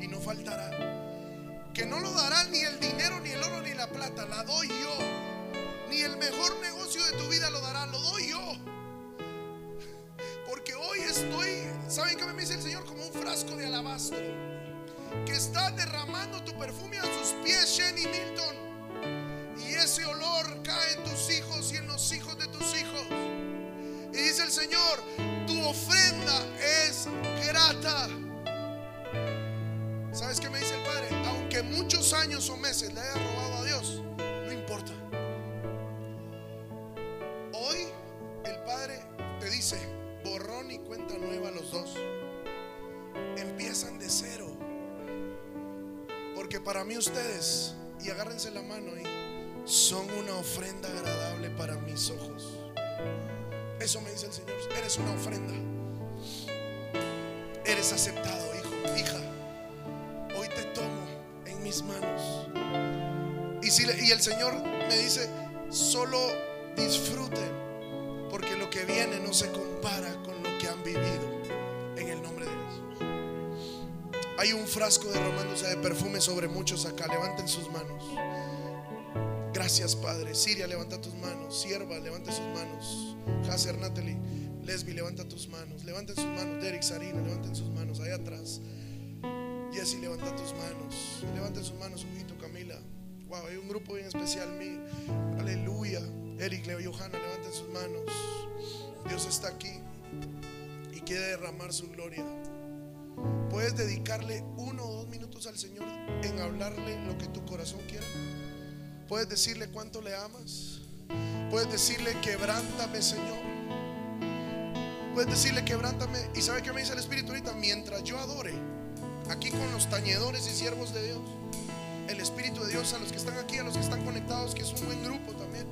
y no faltará. Que no lo dará ni el dinero, ni el oro, ni la plata, la doy yo. Ni el mejor negocio de tu vida lo dará, lo doy yo. Porque hoy estoy, ¿saben qué me dice el Señor? Como un frasco de alabastro. Que está derramando tu perfume a sus pies, Jenny Milton. Y ese olor cae en tus hijos y en los hijos de tus hijos. Y dice el Señor, tu ofrenda es grata. ¿Sabes qué me dice el Padre? Aunque muchos años o meses le haya robado a Dios, no importa. Hoy el Padre te dice, borrón y cuenta nueva los dos. Empiezan de cero. Porque para mí ustedes, y agárrense la mano ahí, son una ofrenda agradable para mis ojos. Eso me dice el Señor, eres una ofrenda. Eres aceptado, hijo, hija. Hoy te tomo en mis manos. Y, si y el Señor me dice, solo disfruten, porque lo que viene no se compara con lo que han vivido en el nombre de Jesús. Hay un frasco derramándose de perfume sobre muchos acá. Levanten sus manos. Gracias, Padre. Siria, levanta tus manos. Sierva, levanta sus manos. Hacer, Natalie. Lesbi, levanta tus manos. Levanten sus manos. Derek, Sarina, levanten sus manos. Allá atrás. Jesse, levanta tus manos. Levanten sus manos, Huguito, Camila. Wow, hay un grupo bien especial. Mi, aleluya. Eric, Leo, Johanna, levanten sus manos. Dios está aquí y quiere derramar su gloria. Puedes dedicarle uno o dos minutos al Señor en hablarle lo que tu corazón quiere. Puedes decirle cuánto le amas. Puedes decirle quebrántame, Señor. Puedes decirle quebrántame. ¿Y sabe qué me dice el Espíritu ahorita? Mientras yo adore, aquí con los tañedores y siervos de Dios, el Espíritu de Dios a los que están aquí, a los que están conectados, que es un buen grupo también,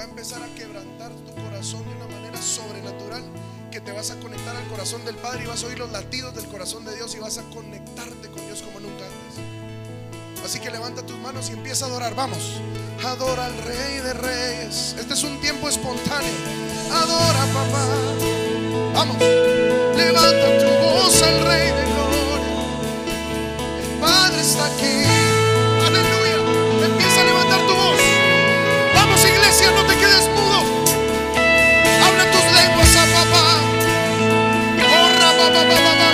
va a empezar a quebrantar tu corazón de una manera sobrenatural. Que te vas a conectar al corazón del Padre y vas a oír los latidos del corazón de Dios y vas a conectarte con Dios como nunca antes. Así que levanta tus manos y empieza a adorar. Vamos. Adora al Rey de Reyes. Este es un tiempo espontáneo. Adora, papá. Vamos. Levanta tu voz al Rey de Gloria. El Padre está aquí. Aleluya. Empieza a levantar tu voz. Vamos, iglesia, no te quedes mudo. Habla tus lenguas a papá. Corra, papá, papá, papá.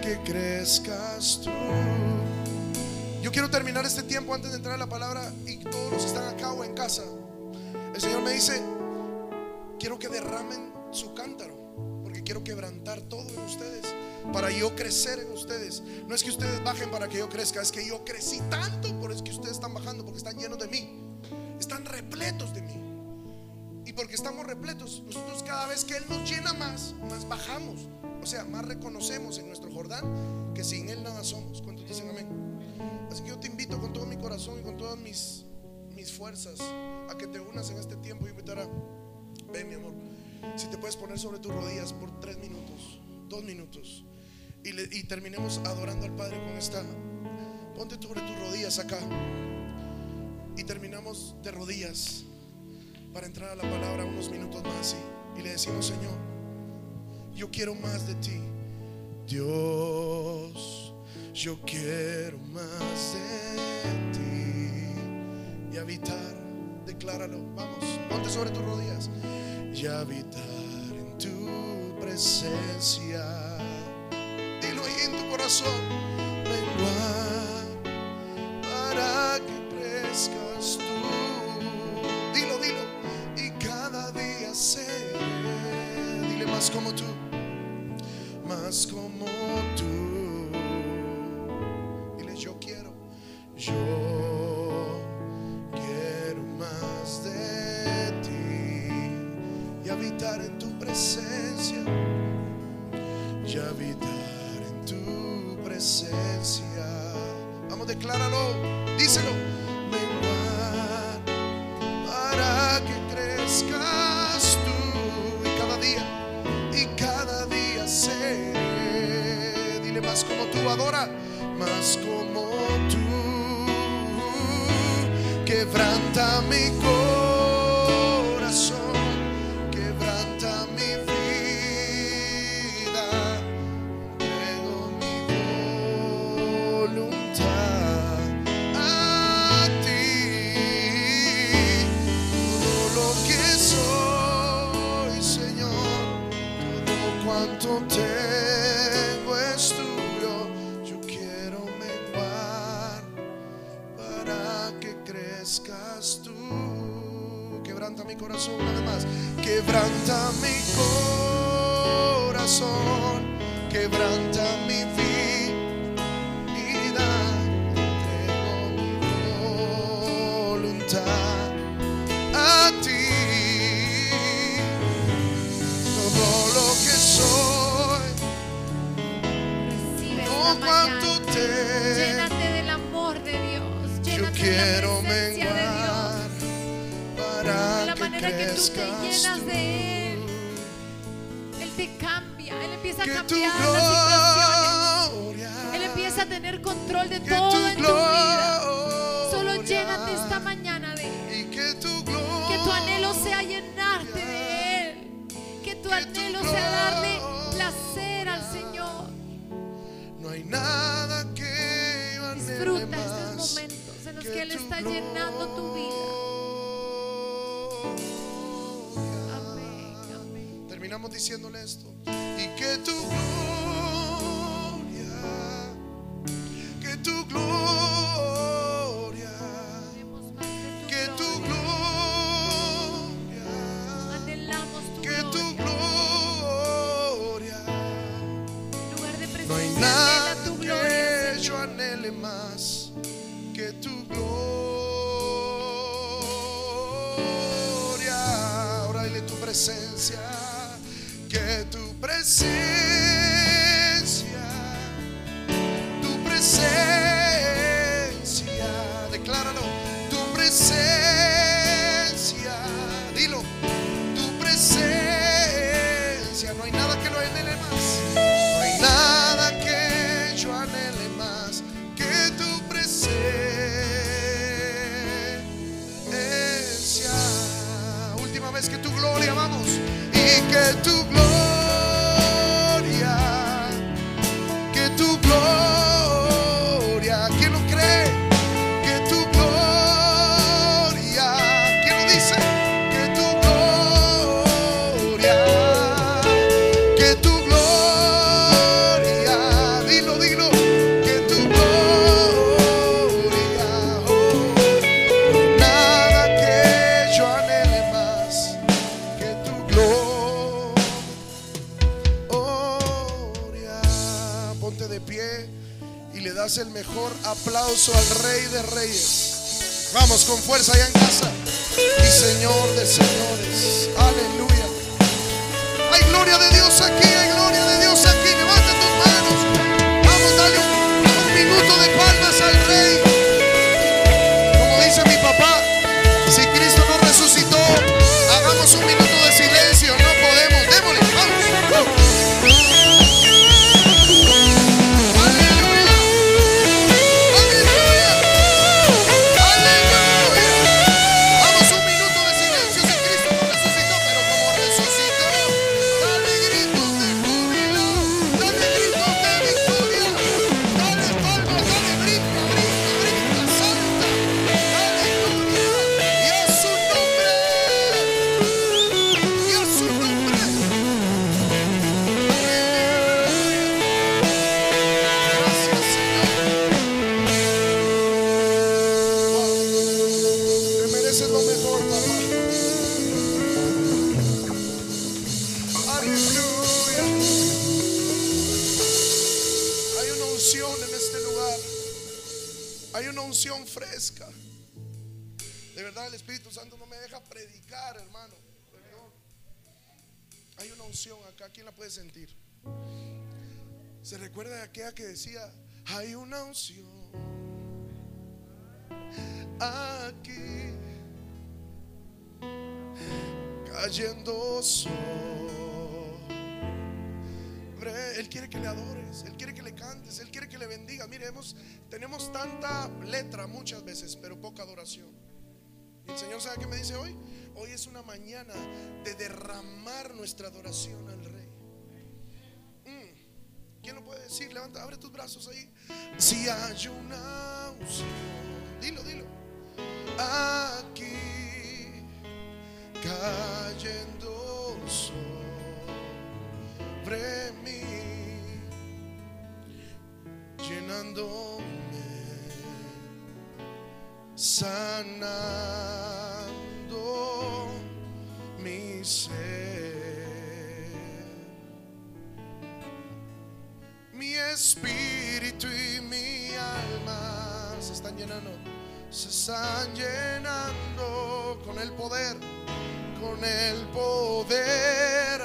Que crezcas tú. Yo quiero terminar este tiempo antes de entrar a la palabra y todos los que están acá o en casa. El Señor me dice, quiero que derramen su cántaro, porque quiero quebrantar todo en ustedes, para yo crecer en ustedes. No es que ustedes bajen para que yo crezca, es que yo crecí tanto, por eso que ustedes están bajando, porque están llenos de mí, están repletos de mí. Y porque estamos repletos, nosotros cada vez que Él nos llena más, más bajamos. O sea, más reconocemos en nuestro Jordán que sin Él nada somos. ¿Cuántos dicen amén? Así que yo te invito con todo mi corazón y con todas mis, mis fuerzas a que te unas en este tiempo y invitar a, ven mi amor, si te puedes poner sobre tus rodillas por tres minutos, dos minutos, y, terminemos adorando al Padre con esta, ponte sobre tus rodillas acá, y terminamos de rodillas para entrar a la palabra unos minutos más y, y le decimos, Señor, yo quiero más de ti. Dios, yo quiero más de ti. Y habitar, decláralo, vamos, ponte sobre tus rodillas. Y habitar en tu presencia. Dilo ahí en tu corazón. Menguar para que crezcas tú. Dilo, dilo. Y cada día seré. Dile más como tú. Más como presencia, que tu presencia. nuestra adoración al Rey. Mm. ¿Quién lo puede decir? Levanta, abre tus brazos ahí. Si hay una unción, dilo, dilo. Aquí cayendo sobre mí, llenándome, sanando mi ser. Mi espíritu y mi alma se están llenando, se están llenando con el poder, con el poder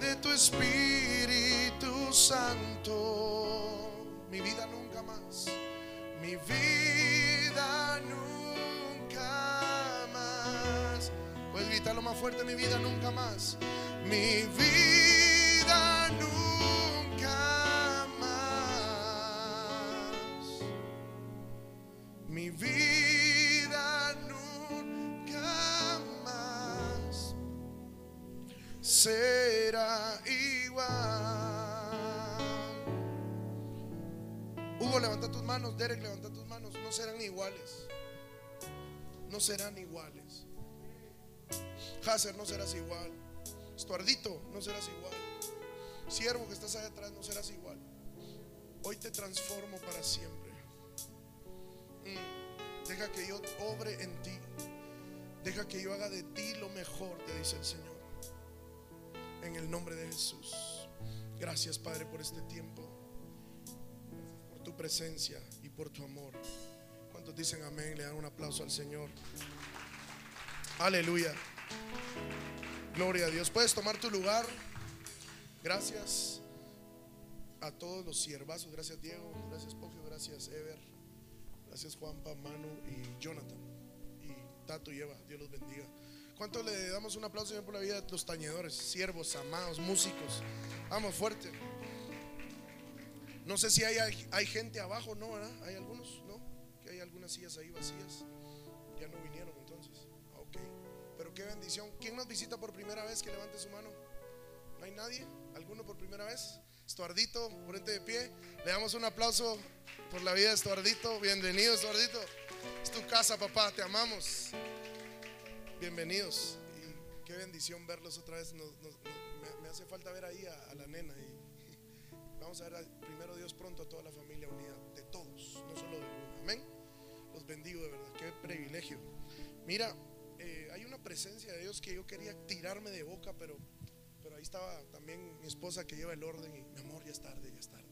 de tu Espíritu Santo. Mi vida nunca más, mi vida nunca más. Puedes gritarlo más fuerte, mi vida nunca más, mi vida nunca más. Mi vida nunca más será igual. Hugo, levanta tus manos. Derek, levanta tus manos. No serán iguales. No serán iguales. Hazer, no serás igual. Estuardito, no serás igual. Siervo que estás allá atrás, no serás igual. Hoy te transformo para siempre. Mm. Deja que yo obre en ti. Deja que yo haga de ti lo mejor, te dice el Señor. En el nombre de Jesús. Gracias, Padre, por este tiempo. Por tu presencia y por tu amor. ¿Cuántos dicen amén? Le dan un aplauso al Señor. Aleluya. Gloria a Dios. Puedes tomar tu lugar. Gracias a todos los siervazos. Gracias Diego. Gracias Pogio. Gracias Ever. Gracias Juanpa, Manu y Jonathan. Y Tato y Eva. Dios los bendiga. ¿Cuánto le damos un aplauso por la vida de los tañedores, siervos, amados, músicos? Vamos fuerte. No sé si hay, hay gente abajo, ¿no? ¿verdad? ¿Hay algunos? ¿No? Que hay algunas sillas ahí vacías. Ya no vinieron entonces. Ah, Ok. Pero qué bendición. ¿Quién nos visita por primera vez? Que levante su mano. ¿No hay nadie? ¿Alguno por primera vez? Estuardito, ponete de pie. Le damos un aplauso por la vida de Estuardito. Bienvenido, Estuardito. Es tu casa, papá. Te amamos. Bienvenidos. Y qué bendición verlos otra vez. Me, hace falta ver ahí a, a la nena. Vamos a ver a- primero Dios pronto a toda la familia unida. De todos, no solo de uno. Amén. Los bendigo de verdad. Qué privilegio. Mira, eh, hay una presencia de Dios que yo quería tirarme de boca, pero, pero ahí estaba también mi esposa que lleva el orden y mi amor, ya es tarde, ya es tarde.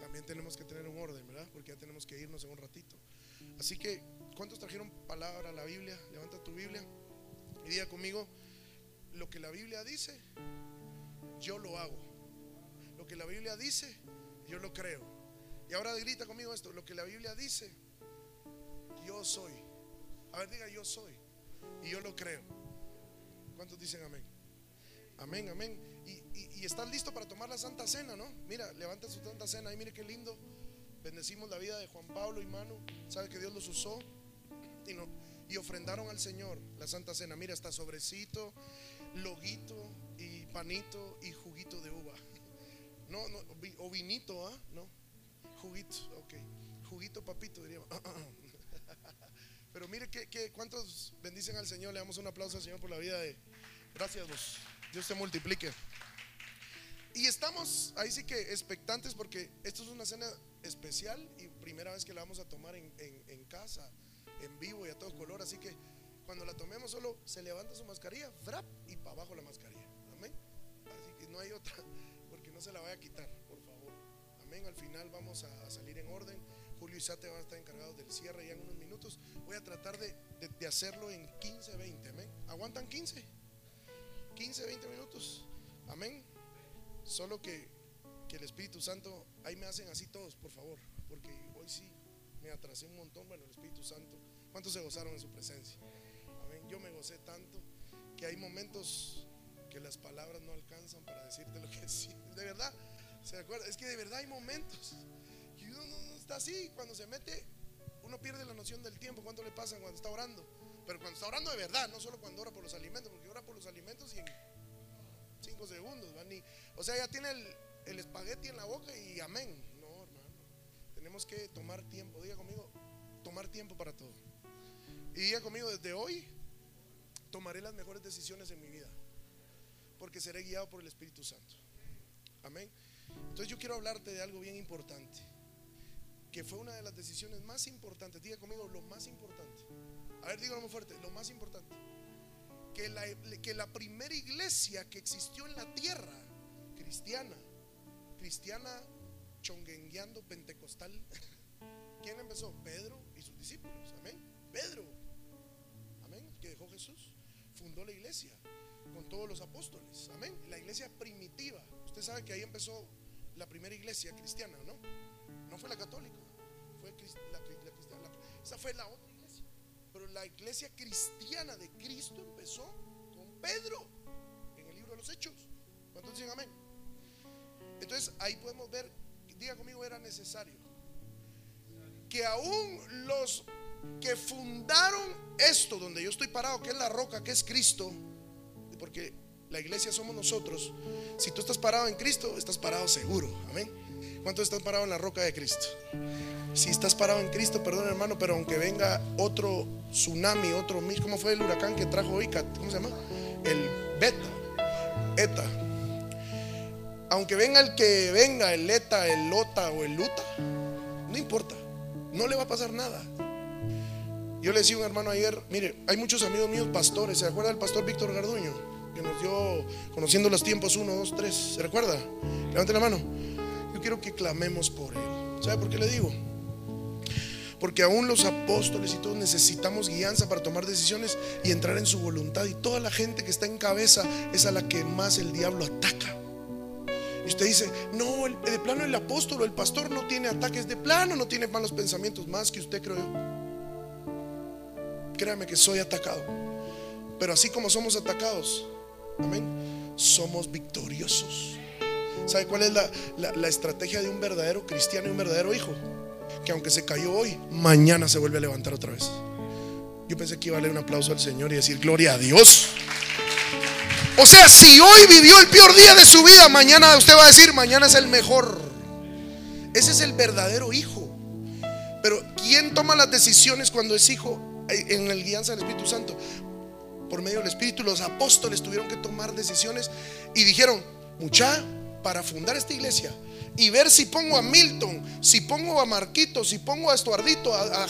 También tenemos que tener un orden, ¿verdad? Porque ya tenemos que irnos en un ratito. Así que, ¿cuántos trajeron palabra a la Biblia? Levanta tu Biblia y diga conmigo, lo que la Biblia dice, yo lo hago. Lo que la Biblia dice, yo lo creo. Y ahora grita conmigo esto, lo que la Biblia dice, yo soy. A ver, diga yo soy. Y yo lo creo. ¿Cuántos dicen amén? Amén, amén. Y, y, y estás listo para tomar la Santa Cena, ¿no? Mira, levanta su Santa Cena. Y mire qué lindo. Bendecimos la vida de Juan Pablo y Manu. Sabe que Dios los usó. Y, no, y ofrendaron al Señor la Santa Cena. Mira, está sobrecito, loguito y panito y juguito de uva. No, no, o vinito, ¿ah? No. Juguito, ok. Juguito papito, diríamos. Pero mire que, que cuántos bendicen al Señor. Le damos un aplauso al Señor por la vida de. Gracias, vos. Dios te multiplique. Y estamos ahí sí que expectantes porque esto es una cena especial y primera vez que la vamos a tomar en, en- casa, en vivo y a todo color. Así que cuando la tomemos solo se levanta su mascarilla, frap, y para abajo la mascarilla. Amén. Así que no hay otra, porque no se la vaya a quitar, por favor. Amén. Al final vamos a, a salir en orden. Julio y Sate van a estar encargados del cierre ya en unos minutos. Voy a tratar de, de- de hacerlo en 15, 20. Amén. ¿Aguantan 15? 15, 20 minutos. Amén. Solo que, que el Espíritu Santo, ahí me hacen así todos, por favor, porque hoy sí me atrasé un montón. Bueno, el Espíritu Santo, ¿cuántos se gozaron en su presencia? Amén. Yo me gocé tanto que hay momentos que las palabras no alcanzan para decirte lo que sientes. De verdad, ¿se acuerda? Es que de verdad hay momentos que uno no, no está así. Cuando se mete, uno pierde la noción del tiempo. ¿Cuánto le pasa cuando está orando? Pero cuando está orando de verdad, no solo cuando ora por los alimentos, porque ora por los alimentos y en cinco segundos. Ni- o sea, ya tiene el, el espagueti en la boca y amén. No, hermano. Tenemos que tomar tiempo. Diga conmigo, tomar tiempo para todo. Y diga conmigo, desde hoy tomaré las mejores decisiones en mi vida. Porque seré guiado por el Espíritu Santo. Amén. Entonces yo quiero hablarte de algo bien importante. Fue una de las decisiones más importantes. Diga conmigo, lo más importante. A ver, dígalo muy fuerte, lo más importante que la, que la primera iglesia que existió en la tierra, cristiana, cristiana chonguengueando pentecostal, ¿quién empezó? Pedro y sus discípulos, amén. Pedro, amén, que dejó Jesús, fundó la iglesia con todos los apóstoles, amén. La iglesia primitiva, usted sabe que ahí empezó la primera iglesia cristiana, ¿no? No fue la católica, esa fue la otra iglesia. Pero la iglesia cristiana de Cristo empezó con Pedro en el libro de los Hechos. ¿Cuántos dicen amén? Entonces ahí podemos ver, diga conmigo, era necesario que aún los que fundaron esto donde yo estoy parado, que es la roca, que es Cristo, porque la iglesia somos nosotros. Si tú estás parado en Cristo, estás parado seguro. Amén. ¿Cuántos están parados en la roca de Cristo? Si estás parado en Cristo, perdón hermano, pero aunque venga otro tsunami, otro ¿cómo fue el huracán que trajo Ica? ¿Cómo se llama? El Beta, Eta. Aunque venga el que venga, el Eta, el Lota o el Luta, no importa, no le va a pasar nada. Yo le decía a un hermano ayer, mire, hay muchos amigos míos pastores, ¿se acuerda del pastor Víctor Garduño? Que nos dio conociendo los tiempos 1, 2, 3, ¿se recuerda? Levante la mano. Quiero que clamemos por él. ¿Sabe por qué le digo? Porque aún los apóstoles y todos necesitamos guianza para tomar decisiones y entrar en su voluntad. Y toda la gente que está en cabeza es a la que más el diablo ataca. Y usted dice, no, de plano el apóstol o el pastor no tiene ataques, de plano no tiene malos pensamientos, más que usted creo yo. Créame que soy atacado. Pero así como somos atacados, amén, somos victoriosos. ¿Sabe cuál es la, la- estrategia de un verdadero cristiano y un verdadero hijo? Que aunque se cayó hoy, mañana se vuelve a levantar otra vez. Yo pensé que iba a darle un aplauso al Señor y decir, gloria a Dios. O sea, si hoy vivió el peor día de su vida, mañana usted va a decir, mañana es el mejor. Ese es el verdadero hijo. Pero ¿quién toma las decisiones cuando es hijo en el guianza del Espíritu Santo? Por medio del Espíritu, los apóstoles tuvieron que tomar decisiones y dijeron, mucha, para fundar esta iglesia y ver si pongo a Milton, si pongo a Marquito, si pongo a Estuardito, a, a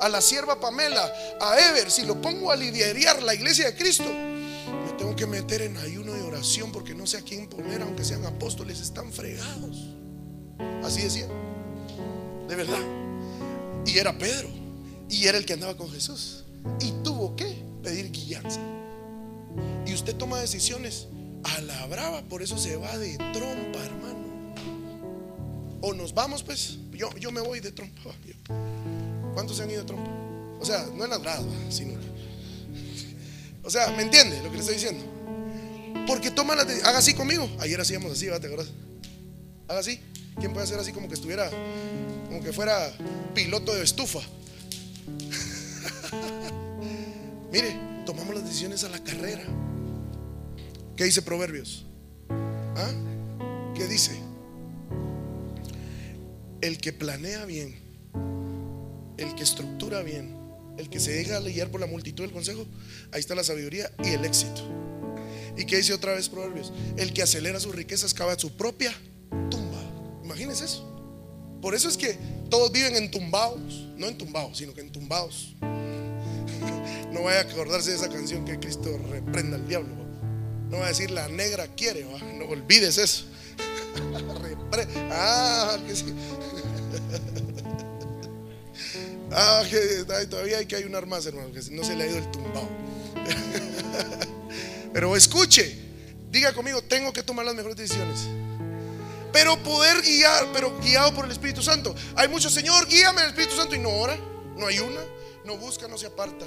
a la sierva Pamela, a Ever, si lo pongo a liderar la iglesia de Cristo, me tengo que meter en ayuno y oración porque no sé a quién poner, aunque sean apóstoles, están fregados. Así decía, de verdad. Y era Pedro, y era el que andaba con Jesús, y tuvo que pedir guianza. Y usted toma decisiones a la brava, por eso se va de trompa, hermano. O nos vamos, pues. Yo, yo me voy de trompa. ¿Cuántos se han ido de trompa? O sea, no en las bravas, va, sino. O sea, ¿me entiende lo que le estoy diciendo? Porque toma la. Haga así conmigo. Ayer hacíamos así, ¿va? ¿te? Haga así. ¿Quién puede hacer así como que estuviera, como que fuera piloto de estufa? Mire, tomamos las decisiones a la carrera. ¿Qué dice Proverbios? ¿Ah? ¿Qué dice? El que planea bien, el que estructura bien, el que se deja guiar por la multitud del consejo, ahí está la sabiduría y el éxito. ¿Y qué dice otra vez Proverbios? El que acelera sus riquezas cava su propia tumba. Imagínense eso. Por eso es que todos viven entumbados, no entumbados, sino que entumbados. No vaya a acordarse de esa canción que Cristo reprenda al diablo. No va a decir la negra quiere, no olvides eso. Ah, que sí. Ah, que todavía hay que ayunar más, hermano, que no se le ha ido el tumbado. Pero escuche, diga conmigo, tengo que tomar las mejores decisiones. Pero poder guiar, pero guiado por el Espíritu Santo. Hay muchos, Señor, guíame el Espíritu Santo y no ora, no ayuna, no busca, no se aparta.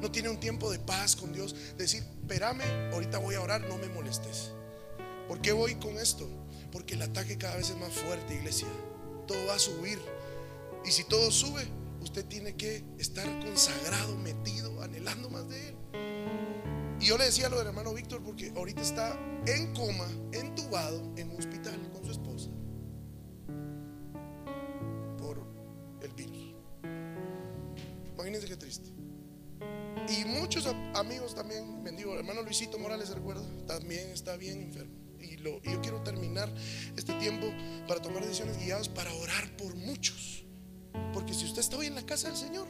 No tiene un tiempo de paz con Dios. Decir, espérame, ahorita voy a orar, no me molestes. ¿Por qué voy con esto? Porque el ataque cada vez es más fuerte, iglesia. Todo va a subir. Y si todo sube, usted tiene que estar consagrado, metido, anhelando más de Él. Y yo le decía lo del hermano Víctor porque ahorita está en coma, entubado en un hospital con su esposa por el virus. Imagínense qué triste. Y muchos amigos también, bendigo, hermano Luisito Morales, ¿se recuerda? También está bien enfermo. Y yo quiero terminar este tiempo para tomar decisiones guiadas para orar por muchos. Porque si usted está hoy en la casa del Señor,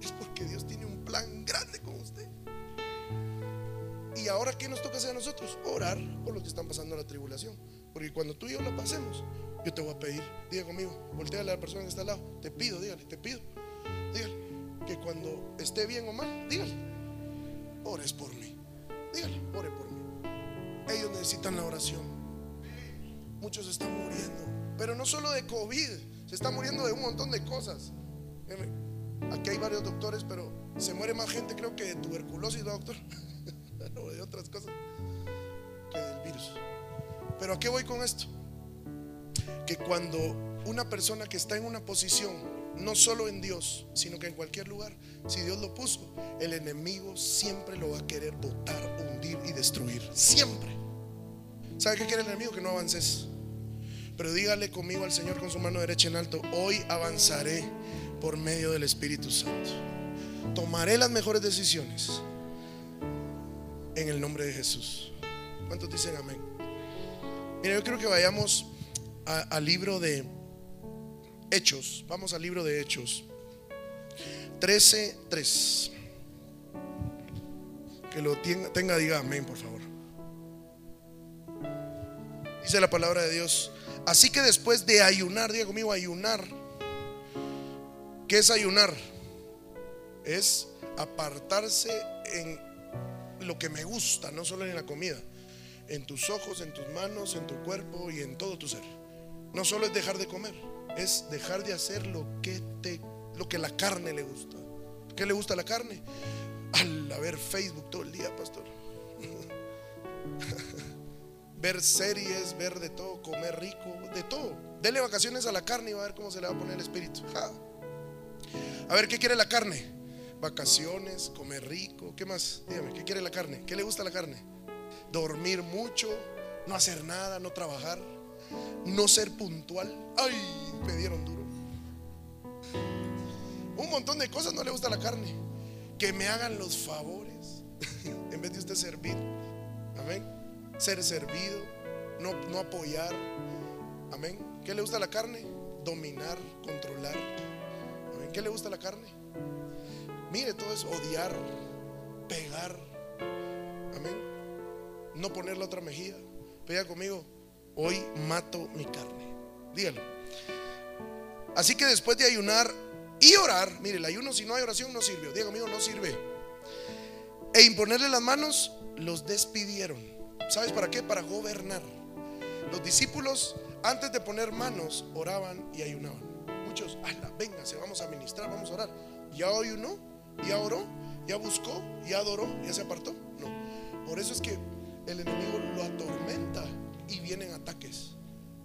es porque Dios tiene un plan grande con usted. Y ahora, ¿qué nos toca hacer a nosotros? Orar por los que están pasando la tribulación. Porque cuando tú y yo la pasemos, yo te voy a pedir, diga conmigo, voltea a la persona que está al lado, te pido, dígale, te pido, dígale, que cuando esté bien o mal, dígale, ores por mí, dígale, ore por mí. Ellos necesitan la oración. muchos están muriendo. Pero no solo de COVID, se está muriendo de un montón de cosas. Aquí hay varios doctores, pero se muere más gente, creo que de tuberculosis, doctor, o de otras cosas, que del virus. Pero ¿a qué voy con esto? Que cuando una persona que está en una posición, no solo en Dios, sino que en cualquier lugar, si Dios lo puso, el enemigo siempre lo va a querer botar, hundir y destruir. Siempre. ¿Sabe qué quiere el enemigo? Que no avances. Pero dígale conmigo al Señor con su mano derecha en alto, hoy avanzaré por medio del Espíritu Santo. Tomaré las mejores decisiones en el nombre de Jesús. ¿Cuántos dicen amén? Mira, yo creo que vayamos al libro de Hechos. Vamos al libro de Hechos. 13:3. Que lo tenga, tenga, diga amén, por favor. Dice la palabra de Dios. Así que después de ayunar, diga conmigo, ayunar. ¿Qué es ayunar? Es apartarse en lo que me gusta, no solo en la comida, en tus ojos, en tus manos, en tu cuerpo y en todo tu ser. No solo es dejar de comer, es dejar de hacer lo que te lo que la carne le gusta. ¿Qué le gusta a la carne? Al ver Facebook todo el día, pastor. ver series, ver de todo, comer rico, de todo. Dele vacaciones a la carne y va a ver cómo se le va a poner el espíritu. A ver, ¿qué quiere la carne? Vacaciones, comer rico, ¿qué más? Dígame, ¿qué quiere la carne? ¿Qué le gusta a la carne? Dormir mucho, no hacer nada, no trabajar, no ser puntual. Ay, me dieron duro. Un montón de cosas no le gusta la carne. Que me hagan los favores en vez de usted servir. Amén. Ser servido, no, no apoyar. Amén. ¿Qué le gusta la carne? Dominar, controlar. ¿Qué le gusta la carne? Mire todo eso, odiar, pegar. Amén. No poner la otra mejilla. Pega conmigo. Hoy mato mi carne. Dígalo. Así que después de ayunar y orar, mire, el ayuno si no hay oración no sirve. Diga conmigo, no sirve. E imponerle las manos, los despidieron. ¿Sabes para qué? Para gobernar. Los discípulos, antes de poner manos, oraban y ayunaban. Muchos, ala, véngase, vamos a ministrar, vamos a orar. Ya ayunó, ya oró, ya buscó, ya adoró, ya se apartó. No. Por eso es que el enemigo lo atormenta y vienen ataques.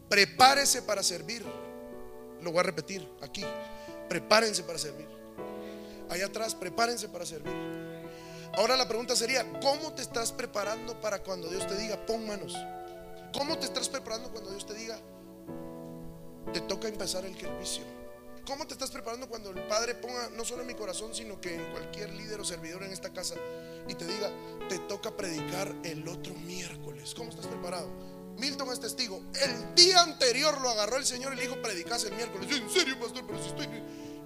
Prepárese para servir. Lo voy a repetir aquí. Prepárense para servir. Allá atrás, prepárense para servir. Ahora la pregunta sería, ¿cómo te estás preparando para cuando Dios te diga, pon manos? ¿Cómo te estás preparando cuando Dios te diga, te toca empezar el servicio? ¿Cómo te estás preparando cuando el Padre ponga, no solo en mi corazón, sino que en cualquier líder o servidor en esta casa, y te diga, te toca predicar el otro miércoles? ¿Cómo estás preparado? Milton es testigo. El día anterior lo agarró el Señor y le dijo, predicas el miércoles. En serio, pastor, pero si estoy...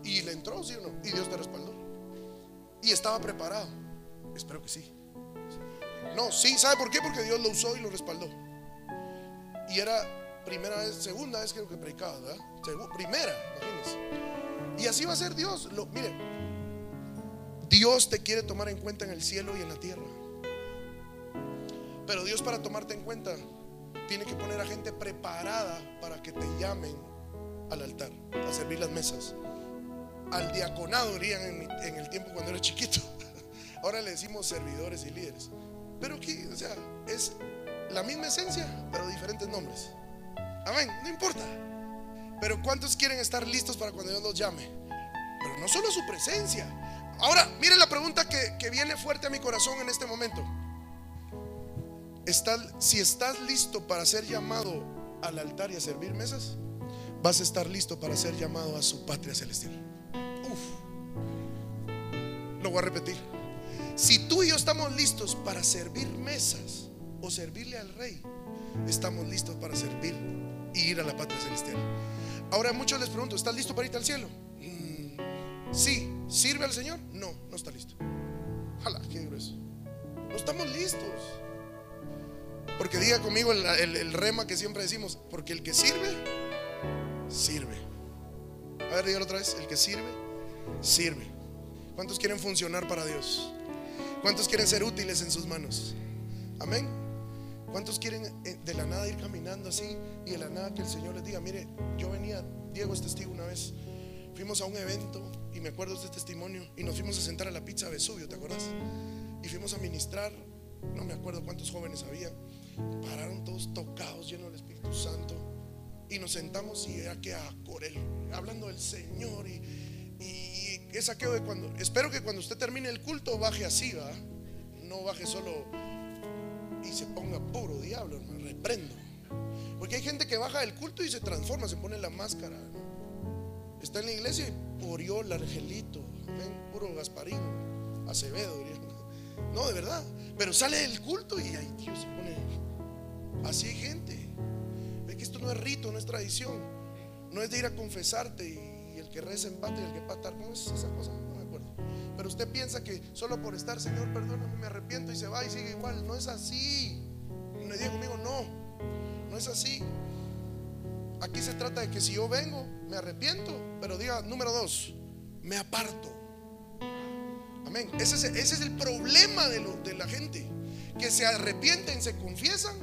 Y le entró, ¿sí o no? Y Dios te respaldó. Y estaba preparado. Espero que sí. No, sí, ¿sabe por qué? Porque Dios lo usó y lo respaldó. Y era primera vez, segunda vez que predicaba, ¿verdad? Primera, imagínense. Y así va a ser Dios. Lo, mire, Dios te quiere tomar en cuenta en el cielo y en la tierra. Pero Dios para tomarte en cuenta tiene que poner a gente preparada para que te llamen al altar, a servir las mesas. Al diaconado mi- en el tiempo cuando era chiquito. Ahora le decimos servidores y líderes. Pero aquí, o sea, es la misma esencia, pero diferentes nombres. Amén, no importa. Pero ¿cuántos quieren estar listos para cuando Dios los llame? Pero no solo su presencia. Ahora, mire la pregunta que, que viene fuerte a mi corazón en este momento. Si estás listo para ser llamado al altar y a servir mesas, vas a estar listo para ser llamado a su patria celestial. Uf. Lo voy a repetir. Si tú y yo estamos listos para servir mesas o servirle al rey, estamos listos para servir y ir a la patria celestial. Ahora muchos les pregunto, ¿estás listo para irte al cielo? Mm, sí. ¿Sirve al Señor? No, no está listo. Jala, qué grueso. No estamos listos. Porque diga conmigo el, el- rema que siempre decimos, porque el que sirve, sirve. A ver, dígalo otra vez, el que sirve, sirve. ¿Cuántos quieren funcionar para Dios? ¿Cuántos quieren ser útiles en sus manos? Amén. ¿Cuántos quieren eh, de la nada ir caminando así y de la nada que el Señor les diga, mire, yo venía, Diego es testigo una vez, fuimos a un evento y me acuerdo de este testimonio y nos fuimos a sentar a la pizza Vesubio, ¿te acuerdas? Y fuimos a ministrar, no me acuerdo cuántos jóvenes había, pararon todos tocados, llenos del Espíritu Santo y nos sentamos y era que a Corel, hablando del Señor y, y de cuando, espero que cuando usted termine el culto baje así, ¿va? No baje solo y se ponga puro diablo, hermano, reprendo. Porque hay gente que baja del culto y se transforma, se pone la máscara. ¿no? Está en la iglesia y Oriol, Argelito, amén, puro Gasparín, Acevedo, diría. No, de verdad. Pero sale del culto y ay, Dios se pone. Así hay gente. Ve que esto no es rito, no es tradición. No es de ir a confesarte y, y el que reza empate y el que patar. ¿Cómo es esa cosa? No me acuerdo. Pero usted piensa que solo por estar, Señor, perdóname, me arrepiento y se va y sigue igual. No es así. No diga conmigo, no. No es así. Aquí se trata de que si yo vengo, me arrepiento. Pero diga, número dos, me aparto. Amén. Ese es, el problema de, de la gente. Que se arrepienten, se confiesan.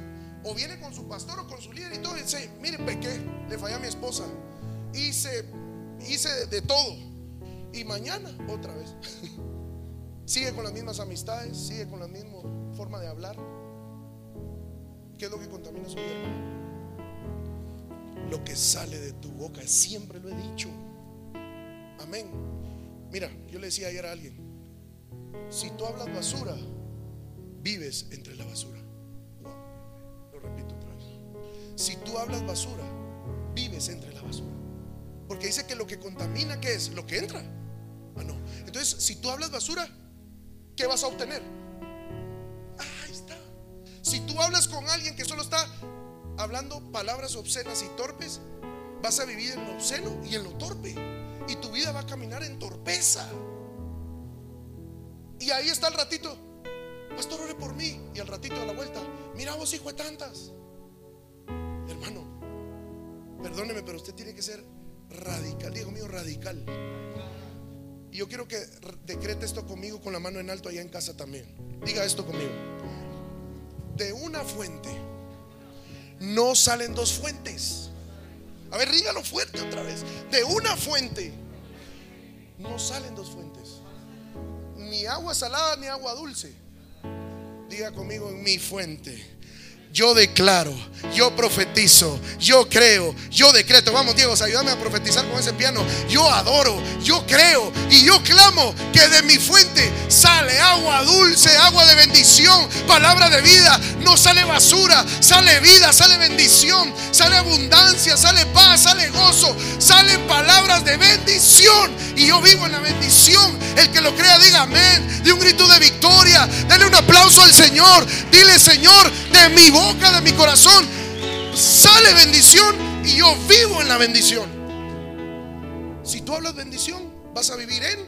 O viene con su pastor o con su líder y todo. Dice, mire, pequé, le fallé a mi esposa. Hice, hice de, de todo. Y mañana otra vez. sigue con las mismas amistades, sigue con la misma forma de hablar. ¿Qué es lo que contamina su vida? Lo que sale de tu boca, siempre lo he dicho. Amén. Mira, yo le decía ayer a alguien, si tú hablas basura, vives entre Si tú hablas basura, vives entre la basura. Porque dice que lo que contamina, ¿qué es? Lo que entra. Ah, no. Entonces, si tú hablas basura, ¿qué vas a obtener? Ah, Ahí está. Si tú hablas con alguien que solo está hablando palabras obscenas y torpes, vas a vivir en lo obsceno y en lo torpe. Y tu vida va a caminar en torpeza. Y ahí está el ratito. Pastor, ore por mí. Y al ratito a la vuelta, mira vos, hijo de tantas. Hermano, perdóneme, pero usted tiene que ser radical. Digo mío, radical. Y yo quiero que decrete esto conmigo con la mano en alto allá en casa también. Diga esto conmigo. De una fuente no salen dos fuentes. A ver, dígalo fuerte otra vez. De una fuente no salen dos fuentes. Ni agua salada ni agua dulce. Diga conmigo en mi fuente. Yo declaro, yo profetizo, yo creo, yo decreto. Vamos, Diego, ayúdame a profetizar con ese piano. Yo adoro, yo creo y yo clamo que de mi fuente sale agua dulce, agua de bendición, palabra de vida. No sale basura, sale vida, sale bendición, sale abundancia, sale paz, sale gozo, salen palabras de bendición. Y yo vivo en la bendición. El que lo crea, diga amén. De un grito de victoria. Dale un aplauso al Señor. Dile, Señor, de mi boca, de mi corazón, sale bendición y yo vivo en la bendición. Si tú hablas bendición, vas a vivir en.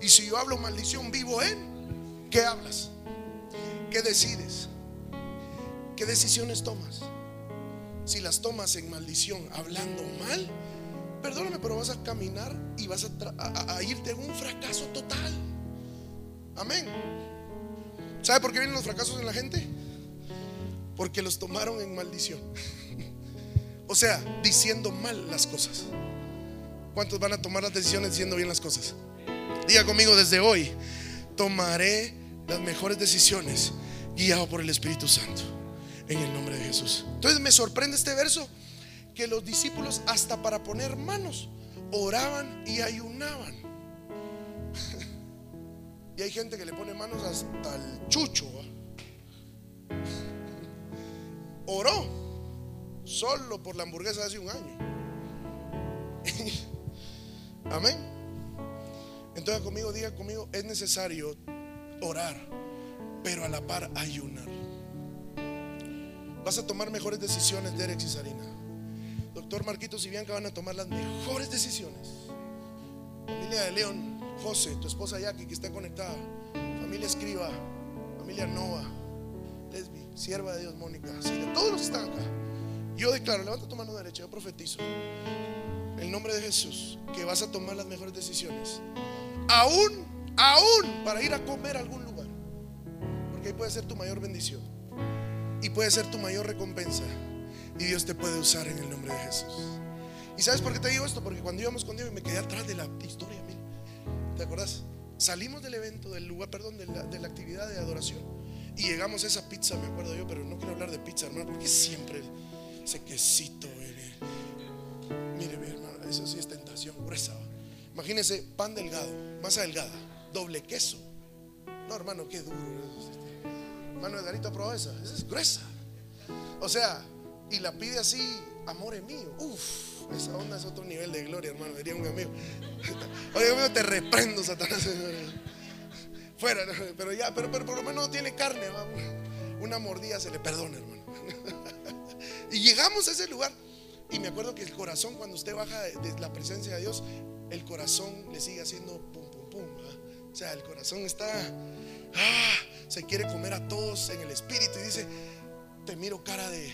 Y si yo hablo maldición, vivo en. ¿Qué hablas? ¿Qué decides? ¿Qué decisiones tomas? Si las tomas en maldición, hablando mal, perdóname, pero vas a caminar y vas a, a- a irte en un fracaso total. Amén. ¿Sabe por qué vienen los fracasos en la gente? Porque los tomaron en maldición. O sea, diciendo mal las cosas. ¿Cuántos van a tomar las decisiones diciendo bien las cosas? Diga conmigo desde hoy, tomaré las mejores decisiones guiado por el Espíritu Santo. En el nombre de Jesús. Entonces me sorprende este verso que los discípulos hasta para poner manos oraban y ayunaban. Y hay gente que le pone manos hasta el chucho. Oró solo por la hamburguesa hace un año. Amén. Entonces conmigo, diga conmigo, es necesario orar, pero a la par ayunar. Vas a tomar mejores decisiones, Derek y Sarina. Doctor Marquitos y Bianca van a tomar las mejores decisiones. Familia de León, José, tu esposa Jackie que está conectada. Familia Escriba, familia Nova, sierva de Dios Mónica, Silvia, todos los que están acá. Yo declaro, levanta tu mano derecha, yo profetizo. En el nombre de Jesús, que vas a tomar las mejores decisiones. Aún, aún para ir a comer a algún lugar. Porque ahí puede ser tu mayor bendición. y puede ser tu mayor recompensa. Y Dios te puede usar en el nombre de Jesús. ¿Y sabes por qué te digo esto? Porque cuando íbamos con Dios me quedé atrás de la historia. ¿Te acuerdas? Salimos del evento, del lugar, perdón, de de la actividad de adoración. Y llegamos a esa pizza, me acuerdo yo, pero no quiero hablar de pizza, hermano, porque siempre ese quesito. Mire, mi hermano, eso sí es tentación gruesa. Imagínese pan delgado, masa delgada, doble queso. No, hermano, qué duro. Hermano Edgarito, ¿ha probado esa? Esa es gruesa. O sea, y la pide así, amor es mío. Uf, esa onda es otro nivel de gloria, hermano, diría un amigo. Oye, amigo, te reprendo, Satanás. Fuera, pero ya, pero, pero por lo menos no tiene carne. ¿va? Una mordida se le perdona, hermano. Y llegamos a ese lugar. Y me acuerdo que el corazón, cuando usted baja de, la presencia de Dios, el corazón le sigue haciendo pum, pum, pum. O sea, el corazón está, ah, se quiere comer a todos en el espíritu y dice, te miro cara de,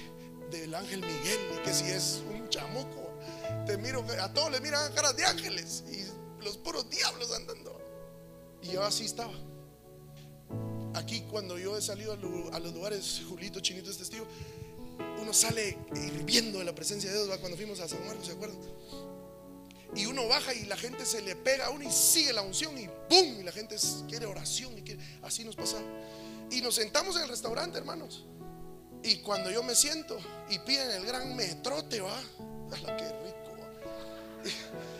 del ángel Miguel, que si es un chamuco, te miro, a todos le miran caras de ángeles y los puros diablos andando. Y yo así estaba. Aquí cuando yo he salido a, los lugares, Julito, Chinito es testigo, uno sale hirviendo de la presencia de Dios, ¿va? cuando fuimos a San Marcos, ¿se acuerdan? Y uno baja y la gente se le pega a uno y sigue la unción y ¡pum! Y la gente quiere oración y así nos pasa. Y nos sentamos en el restaurante, hermanos. Y cuando yo me siento y piden el gran metrote, va, ¡Ala, qué rico! va!